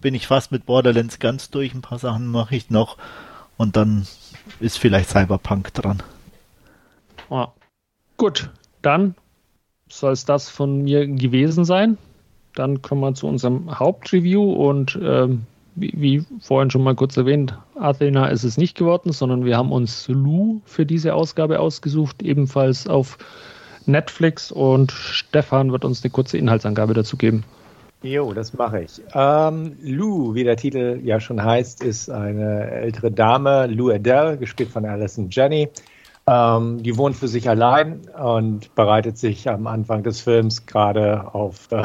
bin ich fast mit Borderlands ganz durch. Ein paar Sachen mache ich noch. Und dann ist vielleicht Cyberpunk dran. Oh. Gut, dann soll es das von mir gewesen sein. Dann kommen wir zu unserem Hauptreview und ähm, wie, wie, vorhin schon mal kurz erwähnt, Athena ist es nicht geworden, sondern wir haben uns Lou für diese Ausgabe ausgesucht, ebenfalls auf Netflix und Stefan wird uns eine kurze Inhaltsangabe dazu geben. Jo, das mache ich. Ähm, Lou, wie der Titel ja schon heißt, ist eine ältere Dame, Lou Adele, gespielt von Alison Jenny. Ähm, die wohnt für sich allein und bereitet sich am Anfang des Films gerade auf äh,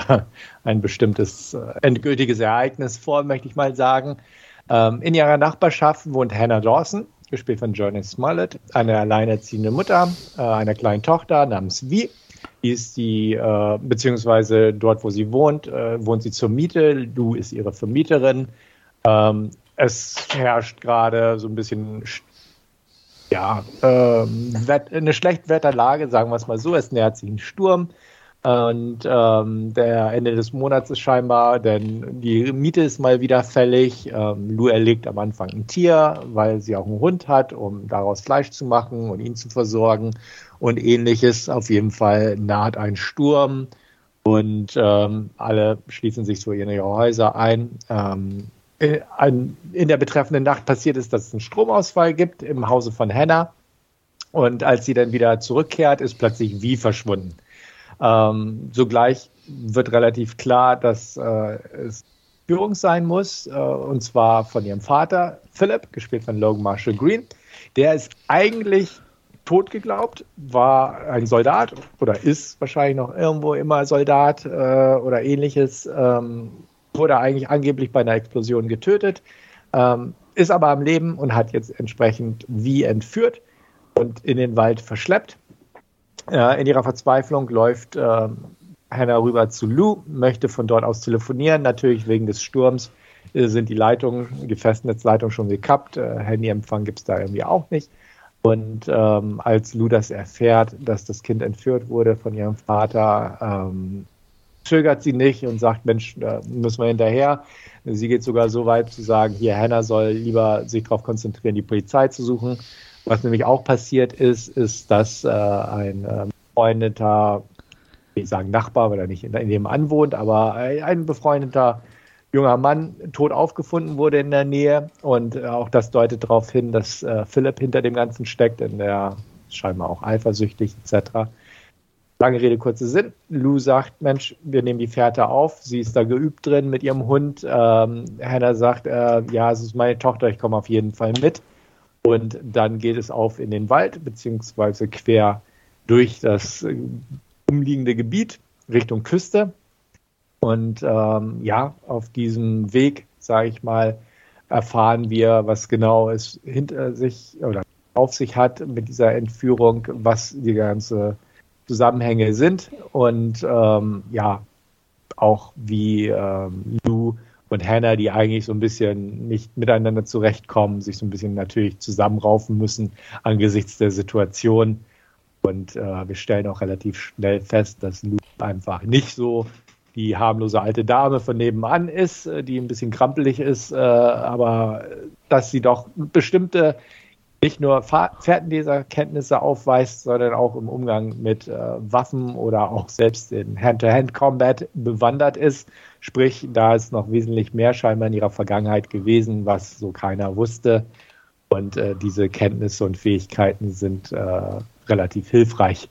ein bestimmtes äh, endgültiges Ereignis vor, möchte ich mal sagen. Ähm, in ihrer Nachbarschaft wohnt Hannah Dawson, gespielt von Johnny Smollett, eine alleinerziehende Mutter äh, einer kleinen Tochter namens Vi. Die ist die, äh, beziehungsweise dort, wo sie wohnt, äh, wohnt sie zur Miete. Lou ist ihre Vermieterin. Ähm, es herrscht gerade so ein bisschen ja, ähm, eine Schlechtwetterlage, sagen wir es mal so. Es nähert sich ein Sturm. Und ähm, der Ende des Monats ist scheinbar, denn die Miete ist mal wieder fällig. Ähm, Lou erlegt am Anfang ein Tier, weil sie auch einen Hund hat, um daraus Fleisch zu machen und ihn zu versorgen und ähnliches. Auf jeden Fall naht ein Sturm und ähm, alle schließen sich so in ihre Häuser ein. Ähm, in der betreffenden Nacht passiert ist, dass es einen Stromausfall gibt im Hause von Hannah. Und als sie dann wieder zurückkehrt, ist plötzlich wie verschwunden. Ähm, sogleich wird relativ klar, dass äh, es Führung sein muss, äh, und zwar von ihrem Vater, Philip, gespielt von Logan Marshall Green. Der ist eigentlich tot geglaubt, war ein Soldat oder ist wahrscheinlich noch irgendwo immer Soldat äh, oder ähnliches. Ähm, wurde eigentlich angeblich bei einer Explosion getötet, ähm, ist aber am Leben und hat jetzt entsprechend wie entführt und in den Wald verschleppt. Äh, in ihrer Verzweiflung läuft äh, Hannah rüber zu Lou, möchte von dort aus telefonieren. Natürlich wegen des Sturms äh, sind die Leitungen, die Festnetzleitungen schon gekappt. Äh, Handyempfang gibt es da irgendwie auch nicht. Und ähm, als Lou das erfährt, dass das Kind entführt wurde von ihrem Vater, ähm, zögert sie nicht und sagt, Mensch, da müssen wir hinterher. Sie geht sogar so weit zu sagen, hier, Hannah soll lieber sich darauf konzentrieren, die Polizei zu suchen. Was nämlich auch passiert ist, ist, dass äh, ein äh, befreundeter, ich sagen Nachbar, weil er nicht in, in dem anwohnt, aber ein befreundeter junger Mann tot aufgefunden wurde in der Nähe. Und äh, auch das deutet darauf hin, dass äh, Philipp hinter dem Ganzen steckt, denn der scheinbar auch eifersüchtig etc. Lange Rede, kurzer Sinn. Lou sagt, Mensch, wir nehmen die Fährte auf. Sie ist da geübt drin mit ihrem Hund. Ähm, Hannah sagt, äh, ja, es ist meine Tochter, ich komme auf jeden Fall mit. Und dann geht es auf in den Wald, beziehungsweise quer durch das äh, umliegende Gebiet Richtung Küste. Und ähm, ja, auf diesem Weg, sage ich mal, erfahren wir, was genau es hinter sich oder auf sich hat mit dieser Entführung, was die ganze Zusammenhänge sind und ähm, ja, auch wie ähm, Lou und Hannah, die eigentlich so ein bisschen nicht miteinander zurechtkommen, sich so ein bisschen natürlich zusammenraufen müssen angesichts der Situation. Und äh, wir stellen auch relativ schnell fest, dass Lou einfach nicht so die harmlose alte Dame von nebenan ist, äh, die ein bisschen krampelig ist, äh, aber dass sie doch bestimmte nicht nur Fährtenleserkenntnisse aufweist, sondern auch im Umgang mit äh, Waffen oder auch selbst in Hand-to-Hand-Combat bewandert ist. Sprich, da ist noch wesentlich mehr scheinbar in ihrer Vergangenheit gewesen, was so keiner wusste. Und äh, diese Kenntnisse und Fähigkeiten sind äh, relativ hilfreich,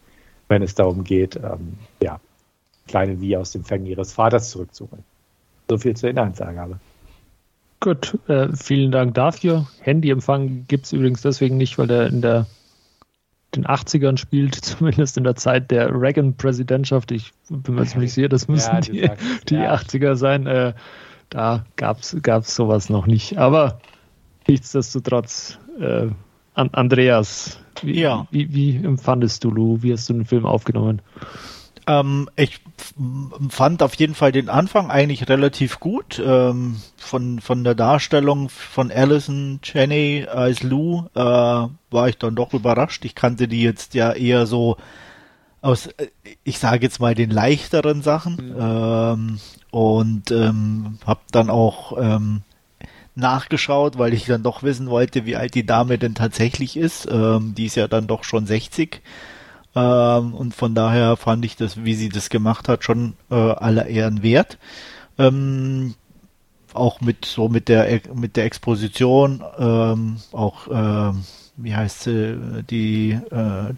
wenn es darum geht, ähm, ja, kleine Wie aus dem Fängen ihres Vaters zurückzuholen. So viel zur Inhaltsangabe. Gut, äh, vielen Dank dafür. Handyempfang gibt es übrigens deswegen nicht, weil der in der, den 80ern spielt, zumindest in der Zeit der Reagan-Präsidentschaft. Ich bin mir ziemlich sicher, das müssen ja, die, die ja. 80er sein. Äh, da gab es sowas noch nicht. Aber nichtsdestotrotz, äh, Andreas, wie, ja. wie, wie empfandest du Lou? Wie hast du den Film aufgenommen? Ähm, ich fand auf jeden Fall den Anfang eigentlich relativ gut. Ähm, von, von der Darstellung von Alison Cheney als Lou äh, war ich dann doch überrascht. Ich kannte die jetzt ja eher so aus, äh, ich sage jetzt mal, den leichteren Sachen. Mhm. Ähm, und ähm, habe dann auch ähm, nachgeschaut, weil ich dann doch wissen wollte, wie alt die Dame denn tatsächlich ist. Ähm, die ist ja dann doch schon 60. Ähm, und von daher fand ich das, wie sie das gemacht hat, schon äh, aller Ehren wert. Ähm, auch mit so mit der mit der Exposition, ähm, auch äh, wie heißt sie, die äh,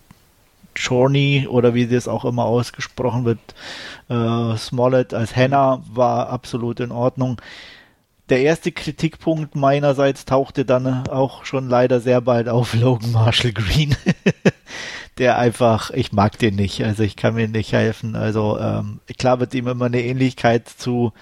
Journey oder wie das auch immer ausgesprochen wird, äh, Smollett als Hannah war absolut in Ordnung. Der erste Kritikpunkt meinerseits tauchte dann auch schon leider sehr bald auf Logan Marshall Green. der einfach, ich mag den nicht, also ich kann mir nicht helfen. Also ähm, klar wird ihm immer eine Ähnlichkeit zu,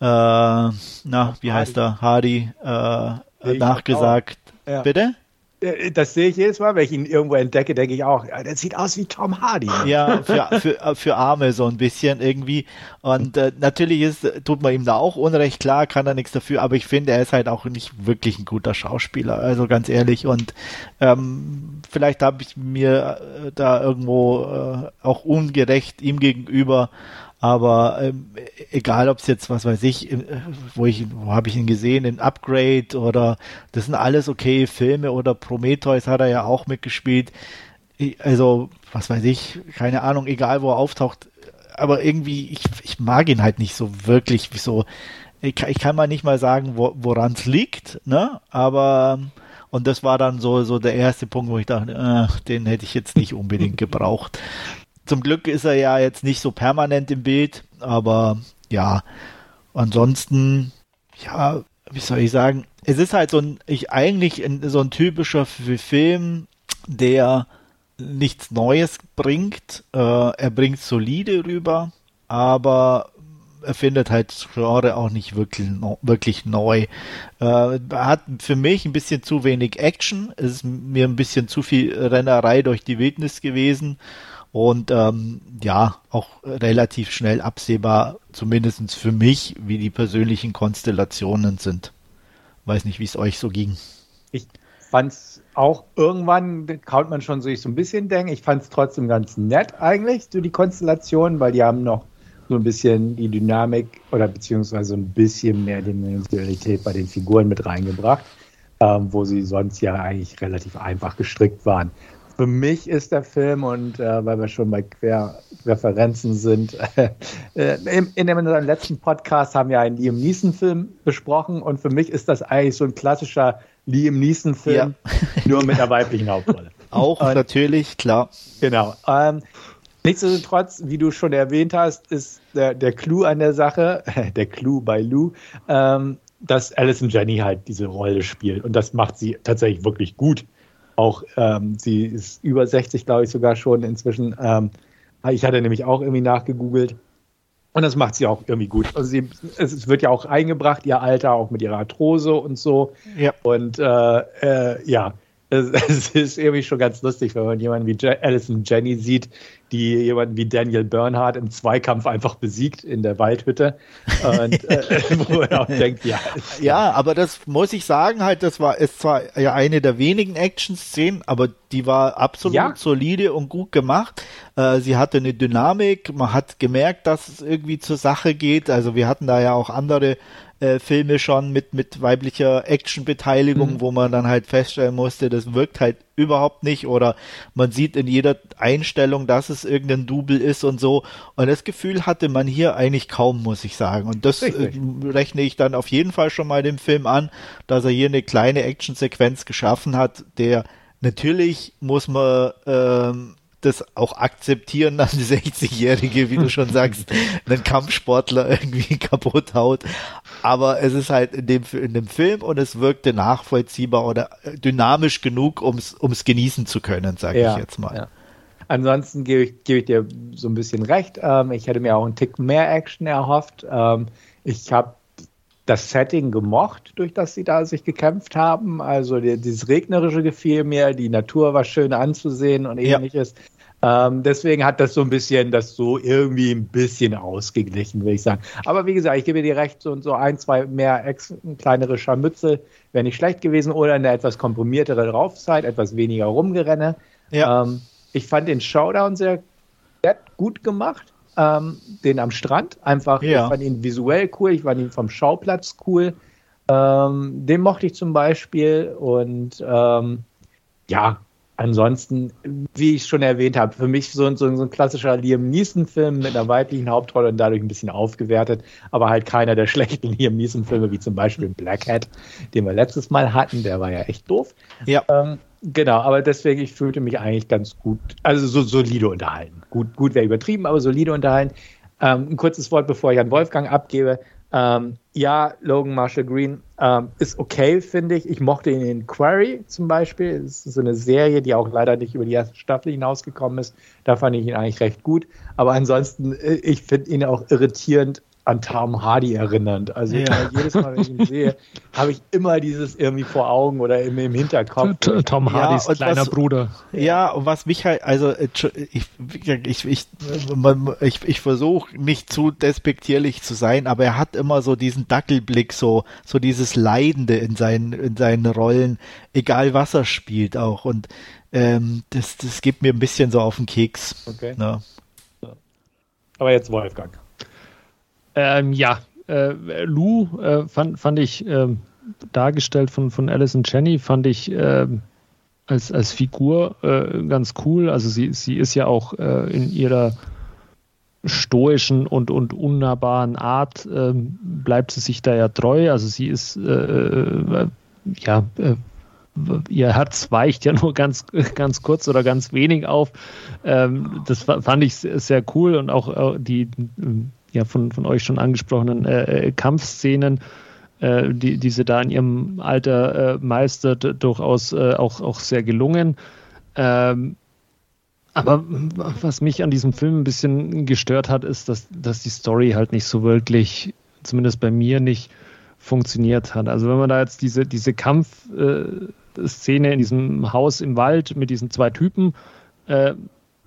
äh, na, wie heißt er, Hardy äh, nachgesagt. Ja. Bitte? Äh, das sehe ich jedes Mal, wenn ich ihn irgendwo entdecke, denke ich auch, der sieht aus wie Tom Hardy. Ja, für, für, äh, für Arme so ein bisschen irgendwie. Und äh, natürlich ist, tut man ihm da auch Unrecht, klar, kann er nichts dafür, aber ich finde, er ist halt auch nicht wirklich ein guter Schauspieler, also ganz ehrlich. Und ähm, vielleicht habe ich mir äh, da irgendwo äh, auch ungerecht ihm gegenüber aber ähm, egal, ob es jetzt, was weiß ich, äh, wo ich, wo habe ich ihn gesehen, in Upgrade oder das sind alles okay Filme oder Prometheus hat er ja auch mitgespielt. Also, was weiß ich, keine Ahnung, egal wo er auftaucht, aber irgendwie, ich, ich mag ihn halt nicht so wirklich, so, ich, ich kann mal nicht mal sagen, wo, woran es liegt, ne, aber, und das war dann so, so der erste Punkt, wo ich dachte, äh, den hätte ich jetzt nicht unbedingt gebraucht. Zum Glück ist er ja jetzt nicht so permanent im Bild, aber ja, ansonsten, ja, wie soll ich sagen, es ist halt so ein, ich eigentlich so ein typischer Film, der nichts Neues bringt. Äh, er bringt solide rüber, aber erfindet halt das Genre auch nicht wirklich, wirklich neu. Äh, hat für mich ein bisschen zu wenig Action, es ist mir ein bisschen zu viel Rennerei durch die Wildnis gewesen und ähm, ja, auch relativ schnell absehbar, zumindest für mich, wie die persönlichen Konstellationen sind. Weiß nicht, wie es euch so ging. Ich fand es auch irgendwann, kaut man schon so, so ein bisschen denken. Ich fand es trotzdem ganz nett eigentlich, so die Konstellationen, weil die haben noch so ein bisschen die Dynamik oder beziehungsweise ein bisschen mehr Dimensionalität bei den Figuren mit reingebracht, ähm, wo sie sonst ja eigentlich relativ einfach gestrickt waren. Für mich ist der Film, und äh, weil wir schon bei Querreferenzen sind, äh, in, in unserem letzten Podcast haben wir einen Liam Neeson-Film besprochen und für mich ist das eigentlich so ein klassischer Liam Neeson-Film, ja. nur mit einer weiblichen Hauptrolle. Auch und, natürlich, klar. Genau. Ähm, Nichtsdestotrotz, wie du schon erwähnt hast, ist der, der Clou an der Sache, der Clou bei Lou, ähm, dass Alison Jenny halt diese Rolle spielt. Und das macht sie tatsächlich wirklich gut. Auch ähm, sie ist über 60, glaube ich, sogar schon inzwischen. Ähm, ich hatte nämlich auch irgendwie nachgegoogelt. Und das macht sie auch irgendwie gut. Also sie, es wird ja auch eingebracht, ihr Alter, auch mit ihrer Arthrose und so. Ja. Und äh, äh, ja, es, es, ist irgendwie schon ganz lustig, wenn man jemanden wie Je Alison Jenny sieht, die jemanden wie Daniel Bernhardt im Zweikampf einfach besiegt in der Waldhütte. Und äh, wo er auch denkt, ja. Ja, aber das muss ich sagen, halt, das war ist zwar ja eine der wenigen Action-Szenen, aber die war absolut ja. solide und gut gemacht. Äh, sie hatte eine Dynamik, man hat gemerkt, dass es irgendwie zur Sache geht. Also wir hatten da ja auch andere äh, Filme schon mit, mit weiblicher Actionbeteiligung, mhm. wo man dann halt feststellen musste, das wirkt halt überhaupt nicht oder man sieht in jeder Einstellung, dass es irgendein Double ist und so. Und das Gefühl hatte man hier eigentlich kaum, muss ich sagen. Und das äh, rechne ich dann auf jeden Fall schon mal dem Film an, dass er hier eine kleine Actionsequenz geschaffen hat, der natürlich muss man ähm, das auch akzeptieren, dass eine 60-Jährige, wie du schon sagst, einen Kampfsportler irgendwie kaputt haut. Aber es ist halt in dem, in dem Film und es wirkte nachvollziehbar oder dynamisch genug, um es genießen zu können, sage ja, ich jetzt mal. Ja. Ansonsten gebe ich, gebe ich dir so ein bisschen recht. Ähm, ich hätte mir auch einen Tick mehr Action erhofft. Ähm, ich habe das Setting gemocht, durch das sie da sich gekämpft haben. Also die, dieses regnerische gefiel mir, die Natur war schön anzusehen und ähnliches. Ja. Ähm, deswegen hat das so ein bisschen das so irgendwie ein bisschen ausgeglichen, würde ich sagen. Aber wie gesagt, ich gebe dir recht, so, so ein, zwei mehr ex kleinere Scharmützel wäre nicht schlecht gewesen oder eine etwas komprimiertere Laufzeit, etwas weniger Rumgerenne. Ja. Ähm, ich fand den Showdown sehr gut gemacht ähm, den am Strand. Einfach, ja. ich fand ihn visuell cool, ich fand ihn vom Schauplatz cool. Ähm, den mochte ich zum Beispiel. Und ähm, ja, ansonsten, wie ich schon erwähnt habe, für mich so, so, so ein klassischer Liam Neeson-Film mit einer weiblichen Hauptrolle und dadurch ein bisschen aufgewertet, aber halt keiner der schlechten Liam Neeson-Filme, wie zum Beispiel Black Hat, den wir letztes Mal hatten, der war ja echt doof. Ja. Ähm, Genau, aber deswegen, ich fühlte mich eigentlich ganz gut, also so solide unterhalten. Gut, gut wäre übertrieben, aber solide unterhalten. Ähm, ein kurzes Wort, bevor ich an Wolfgang abgebe. Ähm, ja, Logan Marshall Green ähm, ist okay, finde ich. Ich mochte ihn in Quarry zum Beispiel. Es ist so eine Serie, die auch leider nicht über die erste Staffel hinausgekommen ist. Da fand ich ihn eigentlich recht gut. Aber ansonsten, äh, ich finde ihn auch irritierend an Tom Hardy erinnernd. Also ja. jedes Mal, wenn ich ihn sehe, habe ich immer dieses irgendwie vor Augen oder im, im Hinterkopf. Tom Hardys ja, kleiner was, Bruder. Ja, und was mich halt, also äh, ich, ich, ich, ich, ich versuche nicht zu despektierlich zu sein, aber er hat immer so diesen Dackelblick, so, so dieses Leidende in seinen, in seinen Rollen, egal was er spielt auch. Und ähm, das, das gibt mir ein bisschen so auf den Keks. Okay. Ja. Aber jetzt Wolfgang. Ähm, ja, äh, Lou äh, fand, fand ich äh, dargestellt von, von Alison Jenny, fand ich ähm, als, als Figur äh, ganz cool. Also sie, sie ist ja auch äh, in ihrer stoischen und, und unnahbaren Art, ähm, bleibt sie sich da ja treu. Also sie ist äh, ja ihr Herz weicht ja nur ganz, ganz kurz oder ganz wenig auf. Ähm, das fand ich sehr cool und auch die ja von, von euch schon angesprochenen äh, äh, Kampfszenen, äh, die, die sie da in ihrem Alter äh, meistert, durchaus äh, auch, auch sehr gelungen. Ähm, aber was mich an diesem Film ein bisschen gestört hat, ist, dass, dass die Story halt nicht so wirklich, zumindest bei mir nicht, funktioniert hat. Also wenn man da jetzt diese, diese Kampfszene äh, in diesem Haus im Wald mit diesen zwei Typen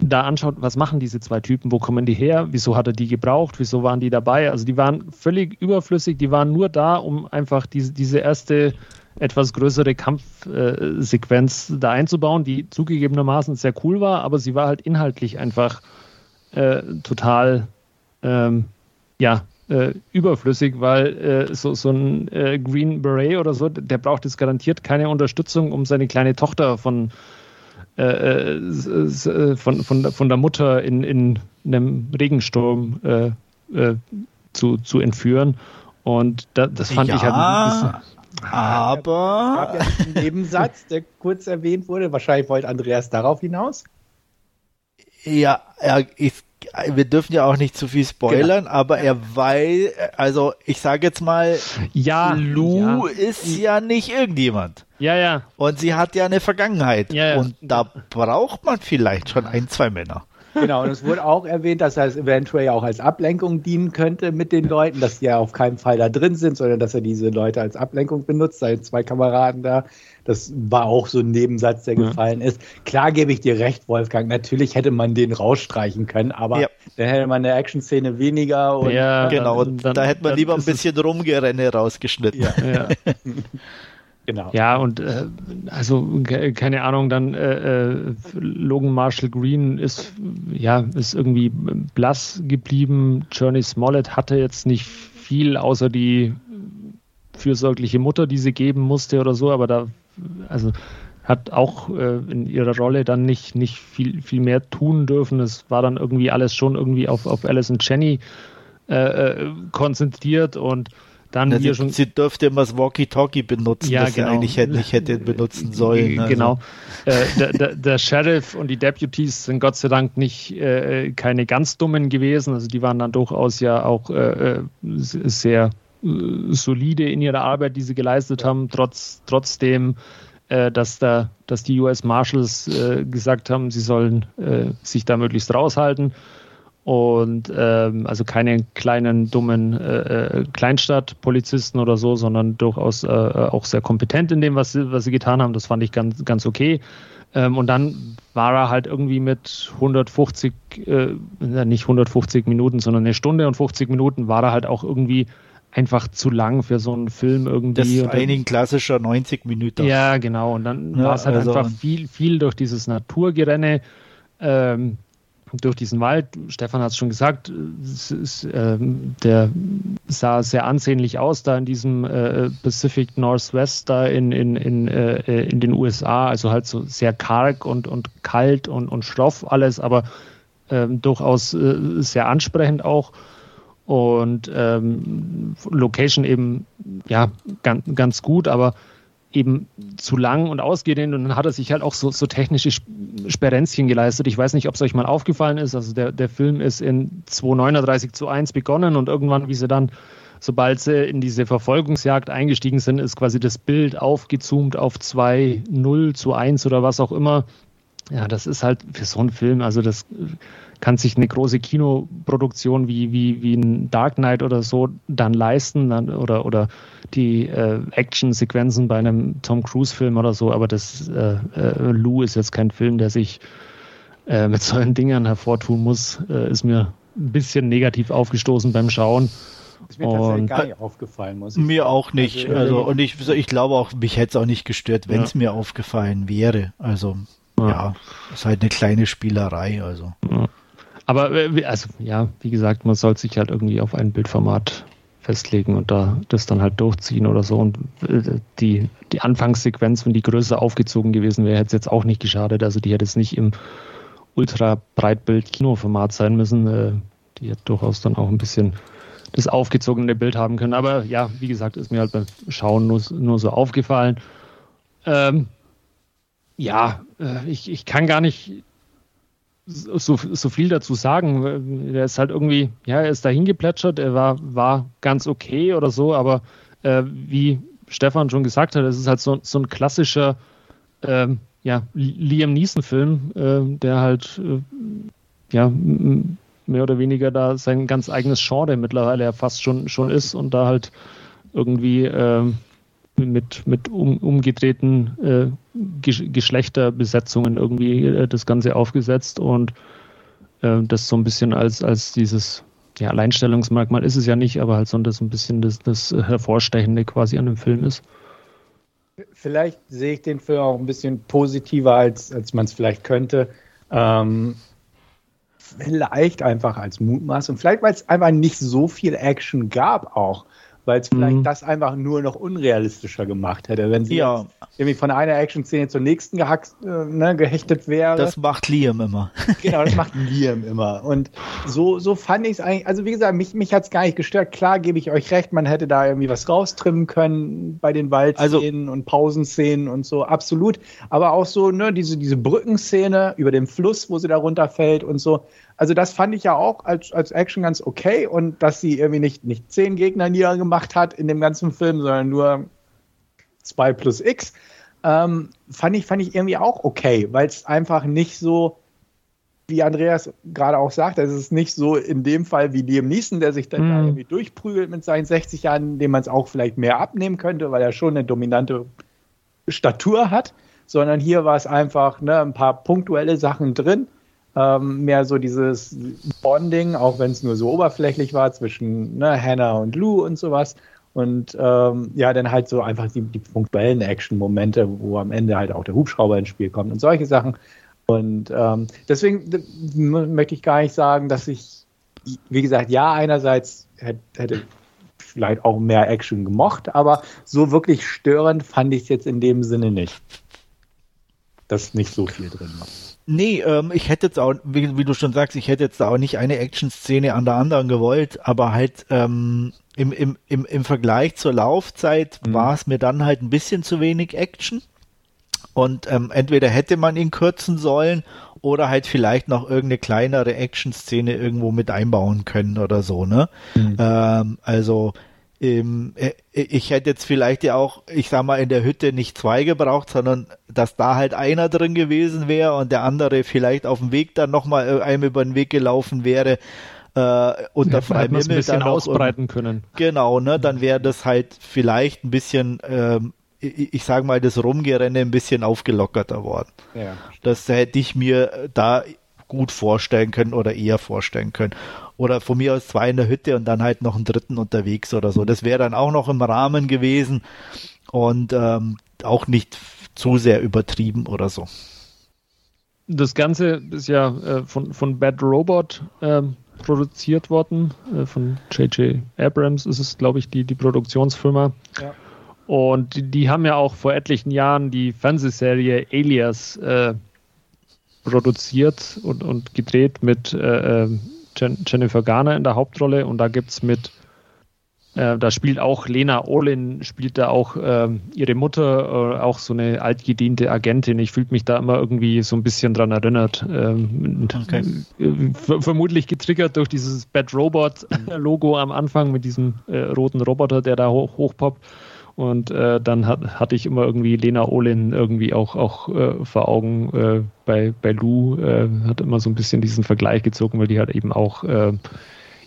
da anschaut, was machen diese zwei Typen, wo kommen die her, wieso hat er die gebraucht, wieso waren die dabei? Also die waren völlig überflüssig, die waren nur da, um einfach diese, diese erste etwas größere Kampfsequenz da einzubauen, die zugegebenermaßen sehr cool war, aber sie war halt inhaltlich einfach äh, total ähm, ja, äh, überflüssig, weil äh, so, so ein äh, Green Beret oder so, der braucht jetzt garantiert keine Unterstützung, um seine kleine Tochter von, äh, äh, von, von, von der Mutter in, in einem Regensturm äh, zu, zu entführen. Und da, das fand ja, ich halt ein bisschen. Aber. Es gab ja einen Nebensatz, der kurz erwähnt wurde. Wahrscheinlich wollte Andreas darauf hinaus. Ja, ja ich wir dürfen ja auch nicht zu viel spoilern, genau. aber er weiß, also ich sage jetzt mal, ja, Lou ja. ist ja nicht irgendjemand. Ja, ja. Und sie hat ja eine Vergangenheit. Ja, ja. Und da braucht man vielleicht schon ein, zwei Männer. Genau, und es wurde auch erwähnt, dass das eventuell auch als Ablenkung dienen könnte mit den Leuten, dass die ja auf keinen Fall da drin sind, sondern dass er diese Leute als Ablenkung benutzt, seine zwei Kameraden da. Das war auch so ein Nebensatz, der ja. gefallen ist. Klar gebe ich dir recht, Wolfgang. Natürlich hätte man den rausstreichen können, aber ja. dann hätte man eine Action-Szene weniger. Und ja, genau. Dann, da hätte man lieber ein bisschen Rumgerenne rausgeschnitten. Ja. ja. Genau. Ja, und äh, also keine Ahnung, dann äh, äh, Logan Marshall Green ist ja ist irgendwie blass geblieben. Journey Smollett hatte jetzt nicht viel außer die fürsorgliche Mutter, die sie geben musste oder so, aber da also hat auch äh, in ihrer Rolle dann nicht, nicht viel, viel mehr tun dürfen. Es war dann irgendwie alles schon irgendwie auf, auf Alice und Jenny äh, äh konzentriert und dann Na, sie, schon, sie dürfte immer das Walkie-Talkie benutzen, ja, das genau. sie eigentlich hätte, nicht hätte benutzen sollen. Also. Genau. Äh, der, der, der, Sheriff und die Deputies sind Gott sei Dank nicht äh, keine ganz dummen gewesen. Also die waren dann durchaus ja auch äh, äh sehr äh, solide in ihrer Arbeit, die sie geleistet haben, trotz, trotzdem äh, dass, da, dass die US Marshals gesagt haben, sie sollen sich da möglichst raushalten und ähm, also keine kleinen, dummen äh, äh, Kleinstadtpolizisten oder so, sondern durchaus äh, auch sehr kompetent in dem, was sie, was sie getan haben. Das fand ich ganz, ganz okay. Ähm, und dann war er halt irgendwie mit 150, äh, nicht 150 Minuten, sondern eine Stunde und 50 Minuten war er halt auch irgendwie einfach zu lang für so einen Film irgendwie. Das ist ein klassischer 90 Minuten. Ja, genau. Und dann ja, war es halt also einfach viel, viel durch dieses Naturgerenne. Ähm, durch diesen Wald. Stefan hat es schon gesagt, ist, äh, der sah sehr ansehnlich aus da in diesem äh, Pacific Northwest da in, in, in, äh, in den USA. Also halt so sehr karg und, und kalt und, und schroff alles, aber ähm, durchaus äh, sehr ansprechend auch. Und ähm, Location eben ja ganz, ganz gut, aber eben zu lang und ausgedehnt und dann hat er sich halt auch so, so technische Sperenzchen geleistet. Ich weiß nicht, ob es euch mal aufgefallen ist. Also der, der Film ist in 239 zu 1 begonnen und irgendwann, wie sie dann, sobald sie in diese Verfolgungsjagd eingestiegen sind, ist quasi das Bild aufgezoomt auf 2, 0 zu 1 oder was auch immer. Ja, das ist halt für so einen Film, also das kann sich eine große Kinoproduktion wie, wie, wie ein Dark Knight oder so dann leisten dann, oder, oder die äh, Action-Sequenzen bei einem Tom Cruise-Film oder so, aber das äh, äh, Lou ist jetzt kein Film, der sich äh, mit solchen Dingern hervortun muss, äh, ist mir ein bisschen negativ aufgestoßen beim Schauen. Ist mir tatsächlich gar nicht aufgefallen, muss ich Mir sagen. auch nicht. Also, also, und ich, ich glaube auch, mich hätte es auch nicht gestört, wenn es ja. mir aufgefallen wäre. Also, ja. ja, ist halt eine kleine Spielerei. Also. Ja. Aber äh, also ja, wie gesagt, man soll sich halt irgendwie auf ein Bildformat festlegen und da das dann halt durchziehen oder so. Und äh, die, die Anfangssequenz, wenn die größer aufgezogen gewesen wäre, hätte es jetzt auch nicht geschadet. Also die hätte jetzt nicht im Ultra-Breitbild-Kinoformat sein müssen. Äh, die hätte durchaus dann auch ein bisschen das aufgezogene Bild haben können. Aber ja, wie gesagt, ist mir halt beim Schauen nur, nur so aufgefallen. Ähm, ja, ich, ich kann gar nicht so, so viel dazu sagen. Er ist halt irgendwie, ja, er ist dahin geplätschert, er war, war ganz okay oder so, aber äh, wie Stefan schon gesagt hat, es ist halt so, so ein klassischer ähm, ja, Liam Neeson-Film, äh, der halt äh, ja, mehr oder weniger da sein ganz eigenes Genre mittlerweile ja fast schon, schon ist und da halt irgendwie äh, mit, mit um, umgedrehten äh, Geschlechterbesetzungen irgendwie äh, das Ganze aufgesetzt und äh, das so ein bisschen als, als dieses ja, Alleinstellungsmerkmal ist es ja nicht, aber halt so ein bisschen das, das Hervorstechende quasi an dem Film ist. Vielleicht sehe ich den Film auch ein bisschen positiver, als, als man es vielleicht könnte. Ähm, vielleicht einfach als Mutmaß und vielleicht, weil es einfach nicht so viel Action gab auch weil es vielleicht mhm. das einfach nur noch unrealistischer gemacht hätte, wenn sie ja. irgendwie von einer Action-Szene zur nächsten gehaxt, äh, ne, gehechtet wäre. Das macht Liam immer. genau, das macht Liam immer. Und so, so fand ich es eigentlich, also wie gesagt, mich, mich hat es gar nicht gestört. Klar gebe ich euch recht, man hätte da irgendwie was raustrimmen können bei den Waldszenen also, und Pausenszenen und so, absolut. Aber auch so, ne, diese, diese Brückenszene über dem Fluss, wo sie da runterfällt und so, also das fand ich ja auch als, als Action ganz okay und dass sie irgendwie nicht, nicht zehn Gegner niedergemacht hat in dem ganzen Film, sondern nur zwei plus X, ähm, fand, ich, fand ich irgendwie auch okay, weil es einfach nicht so, wie Andreas gerade auch sagt, es ist nicht so in dem Fall wie Liam Neeson, der sich dann mm. da mhm. irgendwie durchprügelt mit seinen 60 Jahren, dem man es auch vielleicht mehr abnehmen könnte, weil er schon eine dominante Statur hat, sondern hier war es einfach ne, ein paar punktuelle Sachen drin ähm, mehr so dieses Bonding, auch wenn es nur so oberflächlich war zwischen ne, Hannah und Lou und sowas. Und ähm, ja, dann halt so einfach die, die punktuellen Action-Momente, wo am Ende halt auch der Hubschrauber ins Spiel kommt und solche Sachen. Und ähm, deswegen möchte ich gar nicht sagen, dass ich, wie gesagt, ja, einerseits hätte vielleicht auch mehr Action gemocht, aber so wirklich störend fand ich es jetzt in dem Sinne nicht. Dass nicht so viel drin war. Nee, ähm, ich hätte jetzt auch, wie, wie, du schon sagst, ich hätte jetzt auch nicht eine Action-Szene an der anderen gewollt, aber halt ähm, im, im, im, im Vergleich zur Laufzeit mhm. war es mir dann halt ein bisschen zu wenig Action. Und ähm, entweder hätte man ihn kürzen sollen oder halt vielleicht noch irgendeine kleinere Action-Szene irgendwo mit einbauen können oder so, ne? Mhm. Ähm, also ähm, äh, ich hätte jetzt vielleicht ja auch, ich sag mal, in der Hütte nicht zwei gebraucht, sondern dass da halt einer drin gewesen wäre und der andere vielleicht auf dem Weg dann nochmal äh, einem über den Weg gelaufen wäre. Äh, unter freiem Himmel ein bisschen dann ausbreiten können. Genau, ne, dann wäre das halt vielleicht ein bisschen, ähm, ich, ich sage mal, das Rumgerenne ein bisschen aufgelockerter worden. Ja. Das hätte ich mir da gut vorstellen können oder eher vorstellen können. Oder von mir aus zwei in der Hütte und dann halt noch einen dritten unterwegs oder so. Das wäre dann auch noch im Rahmen gewesen und ähm, auch nicht zu sehr übertrieben oder so. Das Ganze ist ja äh, von, von Bad Robot äh, produziert worden. Äh, von J.J. Abrams ist es, glaube ich, die, die Produktionsfirma. Ja. Und die, die, haben ja auch vor etlichen Jahren die Fernsehserie Alias äh, produziert und, und gedreht mit ähm, Jennifer Garner in der Hauptrolle und da gibt es mit, äh, da spielt auch Lena Olin, spielt da auch äh, ihre Mutter, äh, auch so eine altgediente Agentin. Ich fühle mich da immer irgendwie so ein bisschen dran erinnert. Ähm, okay. Äh, vermutlich getriggert durch dieses Bad Robot Logo am Anfang mit diesem äh, roten Roboter, der da hoch, hochpoppt. Und äh, dann hat, hatte ich immer irgendwie Lena Olin irgendwie auch, auch äh, vor Augen äh, bei, bei Lou, äh, hat immer so ein bisschen diesen Vergleich gezogen, weil die halt eben auch äh,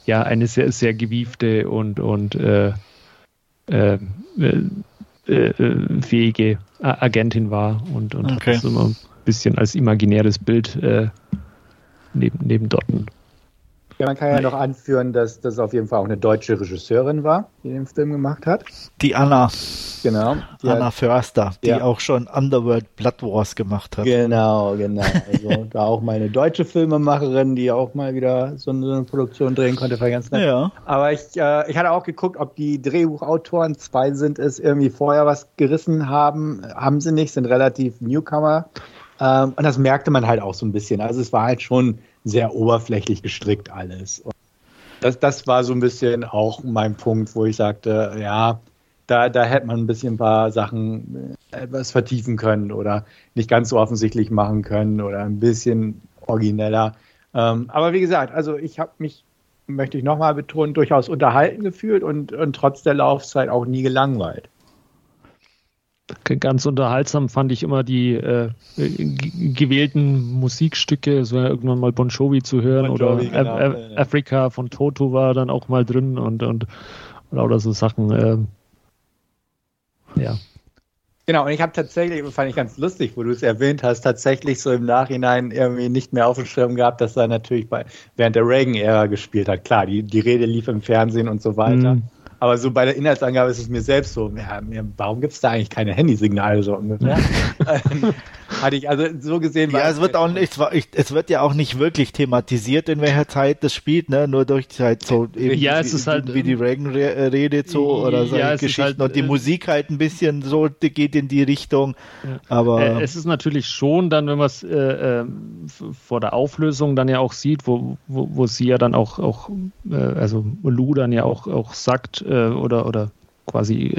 ja eine sehr, sehr gewiefte und, und äh, fähige Agentin war und, und okay. hat das immer ein bisschen als imaginäres Bild neben, neben Dotten ja, man kann ja noch anführen, dass das auf jeden Fall auch eine deutsche Regisseurin war, die den Film gemacht hat. Die Anna. Genau. Die Anna hat, Förster, die ja. auch schon Underworld Blood Wars gemacht hat. Genau, genau. Also da auch mal eine deutsche Filmemacherin, die auch mal wieder so eine Produktion drehen konnte, war ganz nett. Ja. Aber ich, äh, ich hatte auch geguckt, ob die Drehbuchautoren, zwei sind es, irgendwie vorher was gerissen haben. Haben sie nicht, sind relativ Newcomer. Ähm, und das merkte man halt auch so ein bisschen. Also es war halt schon sehr oberflächlich gestrickt alles. Und das, das war so ein bisschen auch mein Punkt, wo ich sagte, ja, da, da hätte man ein bisschen ein paar Sachen äh, etwas vertiefen können oder nicht ganz so offensichtlich machen können oder ein bisschen origineller. Ähm, aber wie gesagt, also ich habe mich, möchte ich nochmal betonen, durchaus unterhalten gefühlt und, und trotz der Laufzeit auch nie gelangweilt. Ganz unterhaltsam fand ich immer die äh, gewählten Musikstücke, so irgendwann mal Bon Jovi zu hören bon Jovi, oder genau, Af ja. Afrika von Toto war dann auch mal drin und, und oder so Sachen. Äh, ja. Genau, und ich habe tatsächlich, fand ich ganz lustig, wo du es erwähnt hast, tatsächlich so im Nachhinein irgendwie nicht mehr auf dem Schirm gehabt, dass er natürlich bei, während der Reagan-Ära gespielt hat. Klar, die, die Rede lief im Fernsehen und so weiter. Mm. Aber so bei der Inhaltsangabe ist es mir selbst so, ja, warum gibt es da eigentlich keine Handysignale so ungefähr? Hatte ich also so gesehen. Ja, es wird auch nicht, es wird ja auch nicht wirklich thematisiert, in welcher Zeit das spielt, ne? Nur durch halt so eben ja, es wie, ist halt, wie die Reagan-Rede so oder so ja, Geschichten halt, und die äh, Musik halt ein bisschen so die geht in die Richtung. Ja. Aber äh, es ist natürlich schon dann, wenn man es äh, äh, vor der Auflösung dann ja auch sieht, wo, wo, wo sie ja dann auch, auch äh, also Lou dann ja auch, auch sagt äh, oder, oder quasi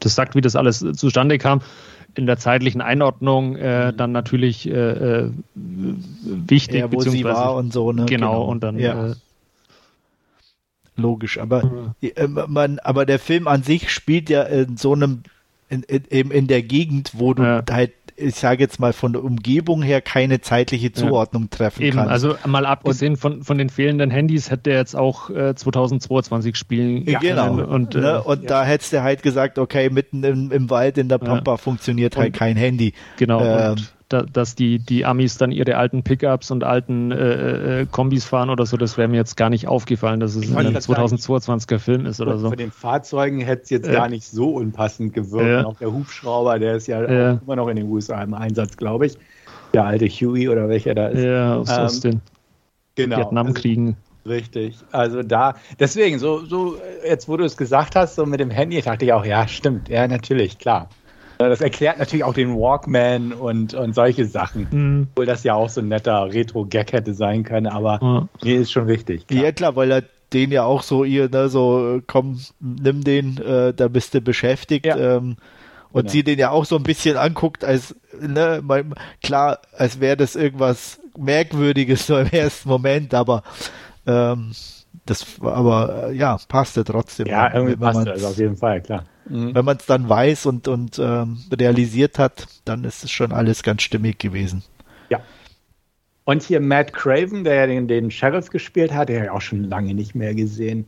das sagt, wie das alles zustande kam in der zeitlichen Einordnung äh, mhm. dann natürlich äh, äh wichtig. Ja, wo sie war und so, ne? Genau, genau. und dann. Ja. Äh, Logisch, aber mhm. man, aber der Film an sich spielt ja in so einem in, in, in der Gegend, wo du ja. halt ich sage jetzt mal von der Umgebung her keine zeitliche Zuordnung ja. treffen Eben, kann. Also mal abgesehen von, von den fehlenden Handys hätte er jetzt auch äh, 2022 spielen ja, können. Genau. Und, äh, ne? und ja. da hättest du halt gesagt, okay, mitten im, im Wald in der Pampa funktioniert halt und, kein Handy. Genau. Ähm, da, dass die, die Amis dann ihre alten Pickups und alten äh, äh, Kombis fahren oder so, das wäre mir jetzt gar nicht aufgefallen, dass es ein 2022er Film ist oder so. Für den Fahrzeugen hätte es jetzt äh, gar nicht so unpassend gewirkt. Äh, auch der Hubschrauber, der ist ja äh, immer noch in den USA im Einsatz, glaube ich. Der alte Huey oder welcher da ist. Ja, aus, ähm, aus den genau, Vietnamkriegen. Also, richtig. Also da, deswegen, so, so, jetzt wo du es gesagt hast, so mit dem Handy, dachte ich auch, ja, stimmt, ja, natürlich, klar. Das erklärt natürlich auch den Walkman und, und solche Sachen. Mhm. Obwohl das ja auch so ein netter Retro-Gag hätte sein können, aber ja. nee, ist schon wichtig. Klar. Ja, klar, weil er den ja auch so ihr, ne, so, komm, nimm den, äh, da bist du beschäftigt. Ja. Ähm, und genau. sie den ja auch so ein bisschen anguckt, als, ne, klar, als wäre das irgendwas Merkwürdiges so im ersten Moment, aber ähm, das, aber ja, passte trotzdem. Ja, irgendwie passt also auf jeden Fall, klar. Mhm. Wenn man es dann weiß und, und ähm, realisiert hat, dann ist es schon alles ganz stimmig gewesen. Ja. Und hier Matt Craven, der ja den, den Sheriff gespielt hat, der ja auch schon lange nicht mehr gesehen.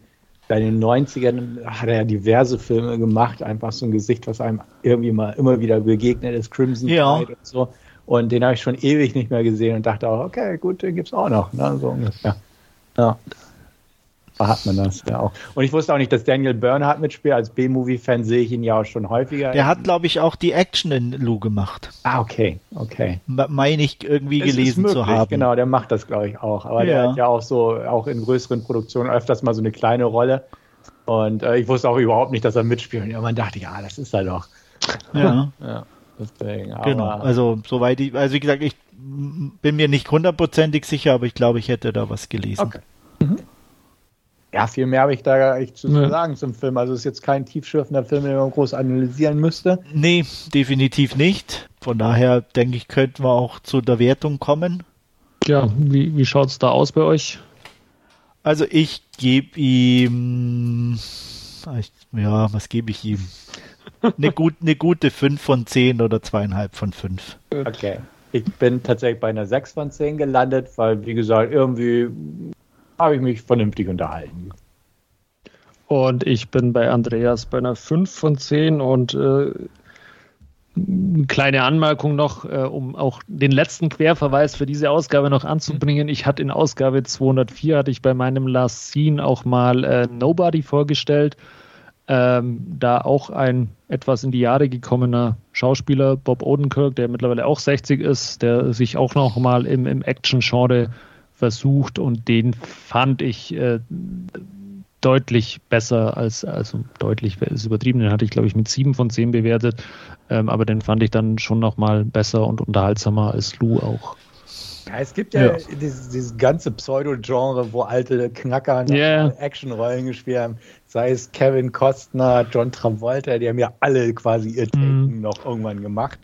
In den 90ern hat er ja diverse Filme gemacht, einfach so ein Gesicht, was einem irgendwie mal immer wieder begegnet ist, Crimson ja. Tide und so. Und den habe ich schon ewig nicht mehr gesehen und dachte auch, okay, gut, den gibt es auch noch. Ne? So ungefähr. Ja hat man das ja auch. Und ich wusste auch nicht, dass Daniel Bernhardt mitspielt. Als B-Movie-Fan sehe ich ihn ja auch schon häufiger. Der hat, glaube ich, auch die Action in Lou gemacht. Ah, okay, okay. Meine ich irgendwie es gelesen möglich, zu haben. Genau, der macht das, glaube ich, auch. Aber ja. der hat ja auch so, auch in größeren Produktionen öfters mal so eine kleine Rolle. Und äh, ich wusste auch überhaupt nicht, dass er mitspielt. Und man dachte, ja, das ist er doch. Ja. ja. Deswegen, genau, also soweit ich, also wie gesagt, ich bin mir nicht hundertprozentig sicher, aber ich glaube, ich hätte da was gelesen. Okay. Ja, viel mehr habe ich da gar nicht zu ja. sagen zum Film. Also es ist jetzt kein tiefschürfender Film, den man groß analysieren müsste. Nee, definitiv nicht. Von daher denke ich, könnten wir auch zu der Wertung kommen. Ja, wie, wie schaut es da aus bei euch? Also ich gebe ihm, ja, was gebe ich ihm? eine, gut, eine gute 5 von 10 oder zweieinhalb von 5. Okay. Ich bin tatsächlich bei einer 6 von 10 gelandet, weil, wie gesagt, irgendwie habe ich mich vernünftig unterhalten. Und ich bin bei Andreas bei einer 5 von 10 und äh, kleine Anmerkung noch, äh, um auch den letzten Querverweis für diese Ausgabe noch anzubringen. Ich hatte in Ausgabe 204, hatte ich bei meinem Last Scene auch mal äh, Nobody vorgestellt. Ähm, da auch ein etwas in die Jahre gekommener Schauspieler, Bob Odenkirk, der mittlerweile auch 60 ist, der sich auch noch mal im, im Action-Genre versucht und den fand ich äh, deutlich besser als, also deutlich ist übertrieben, den hatte ich glaube ich mit sieben von zehn bewertet, ähm, aber den fand ich dann schon nochmal besser und unterhaltsamer als Lou auch. Ja, es gibt ja, ja. Dieses, dieses, ganze Pseudo-Genre, wo alte Knacker yeah. Actionrollen gespielt haben. Sei es Kevin Costner, John Travolta, die haben ja alle quasi ihr Taken mm. noch irgendwann gemacht.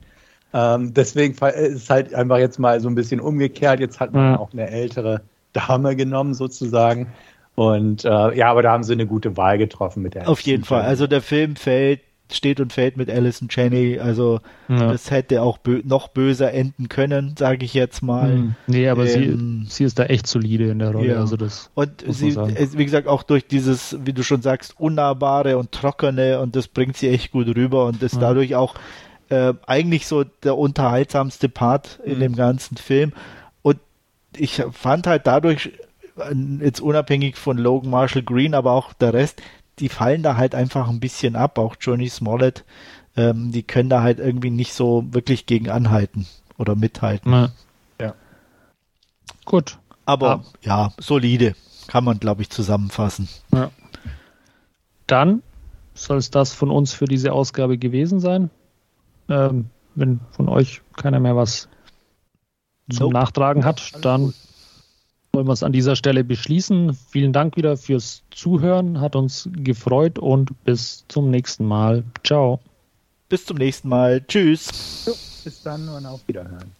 Ähm, deswegen ist es halt einfach jetzt mal so ein bisschen umgekehrt. Jetzt hat man ja. auch eine ältere Dame genommen, sozusagen. Und äh, ja, aber da haben sie eine gute Wahl getroffen mit der. Auf jeden Fall. Also der Film fällt steht und fällt mit Alison Cheney. Also ja. das hätte auch bö noch böser enden können, sage ich jetzt mal. Hm. Nee, aber ähm, sie, sie ist da echt solide in der Rolle. Ja. Also das und sie, wie gesagt, auch durch dieses, wie du schon sagst, unnahbare und trockene und das bringt sie echt gut rüber und ist ja. dadurch auch äh, eigentlich so der unterhaltsamste Part in mhm. dem ganzen Film. Und ich fand halt dadurch, jetzt unabhängig von Logan Marshall Green, aber auch der Rest, die fallen da halt einfach ein bisschen ab, auch Johnny Smollett, ähm, die können da halt irgendwie nicht so wirklich gegen anhalten oder mithalten. Ja. ja. Gut. Aber ah. ja, solide, kann man, glaube ich, zusammenfassen. Ja. Dann soll es das von uns für diese Ausgabe gewesen sein. Ähm, wenn von euch keiner mehr was zum nope. Nachtragen hat, dann wollen wir es an dieser Stelle beschließen. Vielen Dank wieder fürs Zuhören, hat uns gefreut und bis zum nächsten Mal. Ciao. Bis zum nächsten Mal. Tschüss. Bis dann und auf Wiederhören.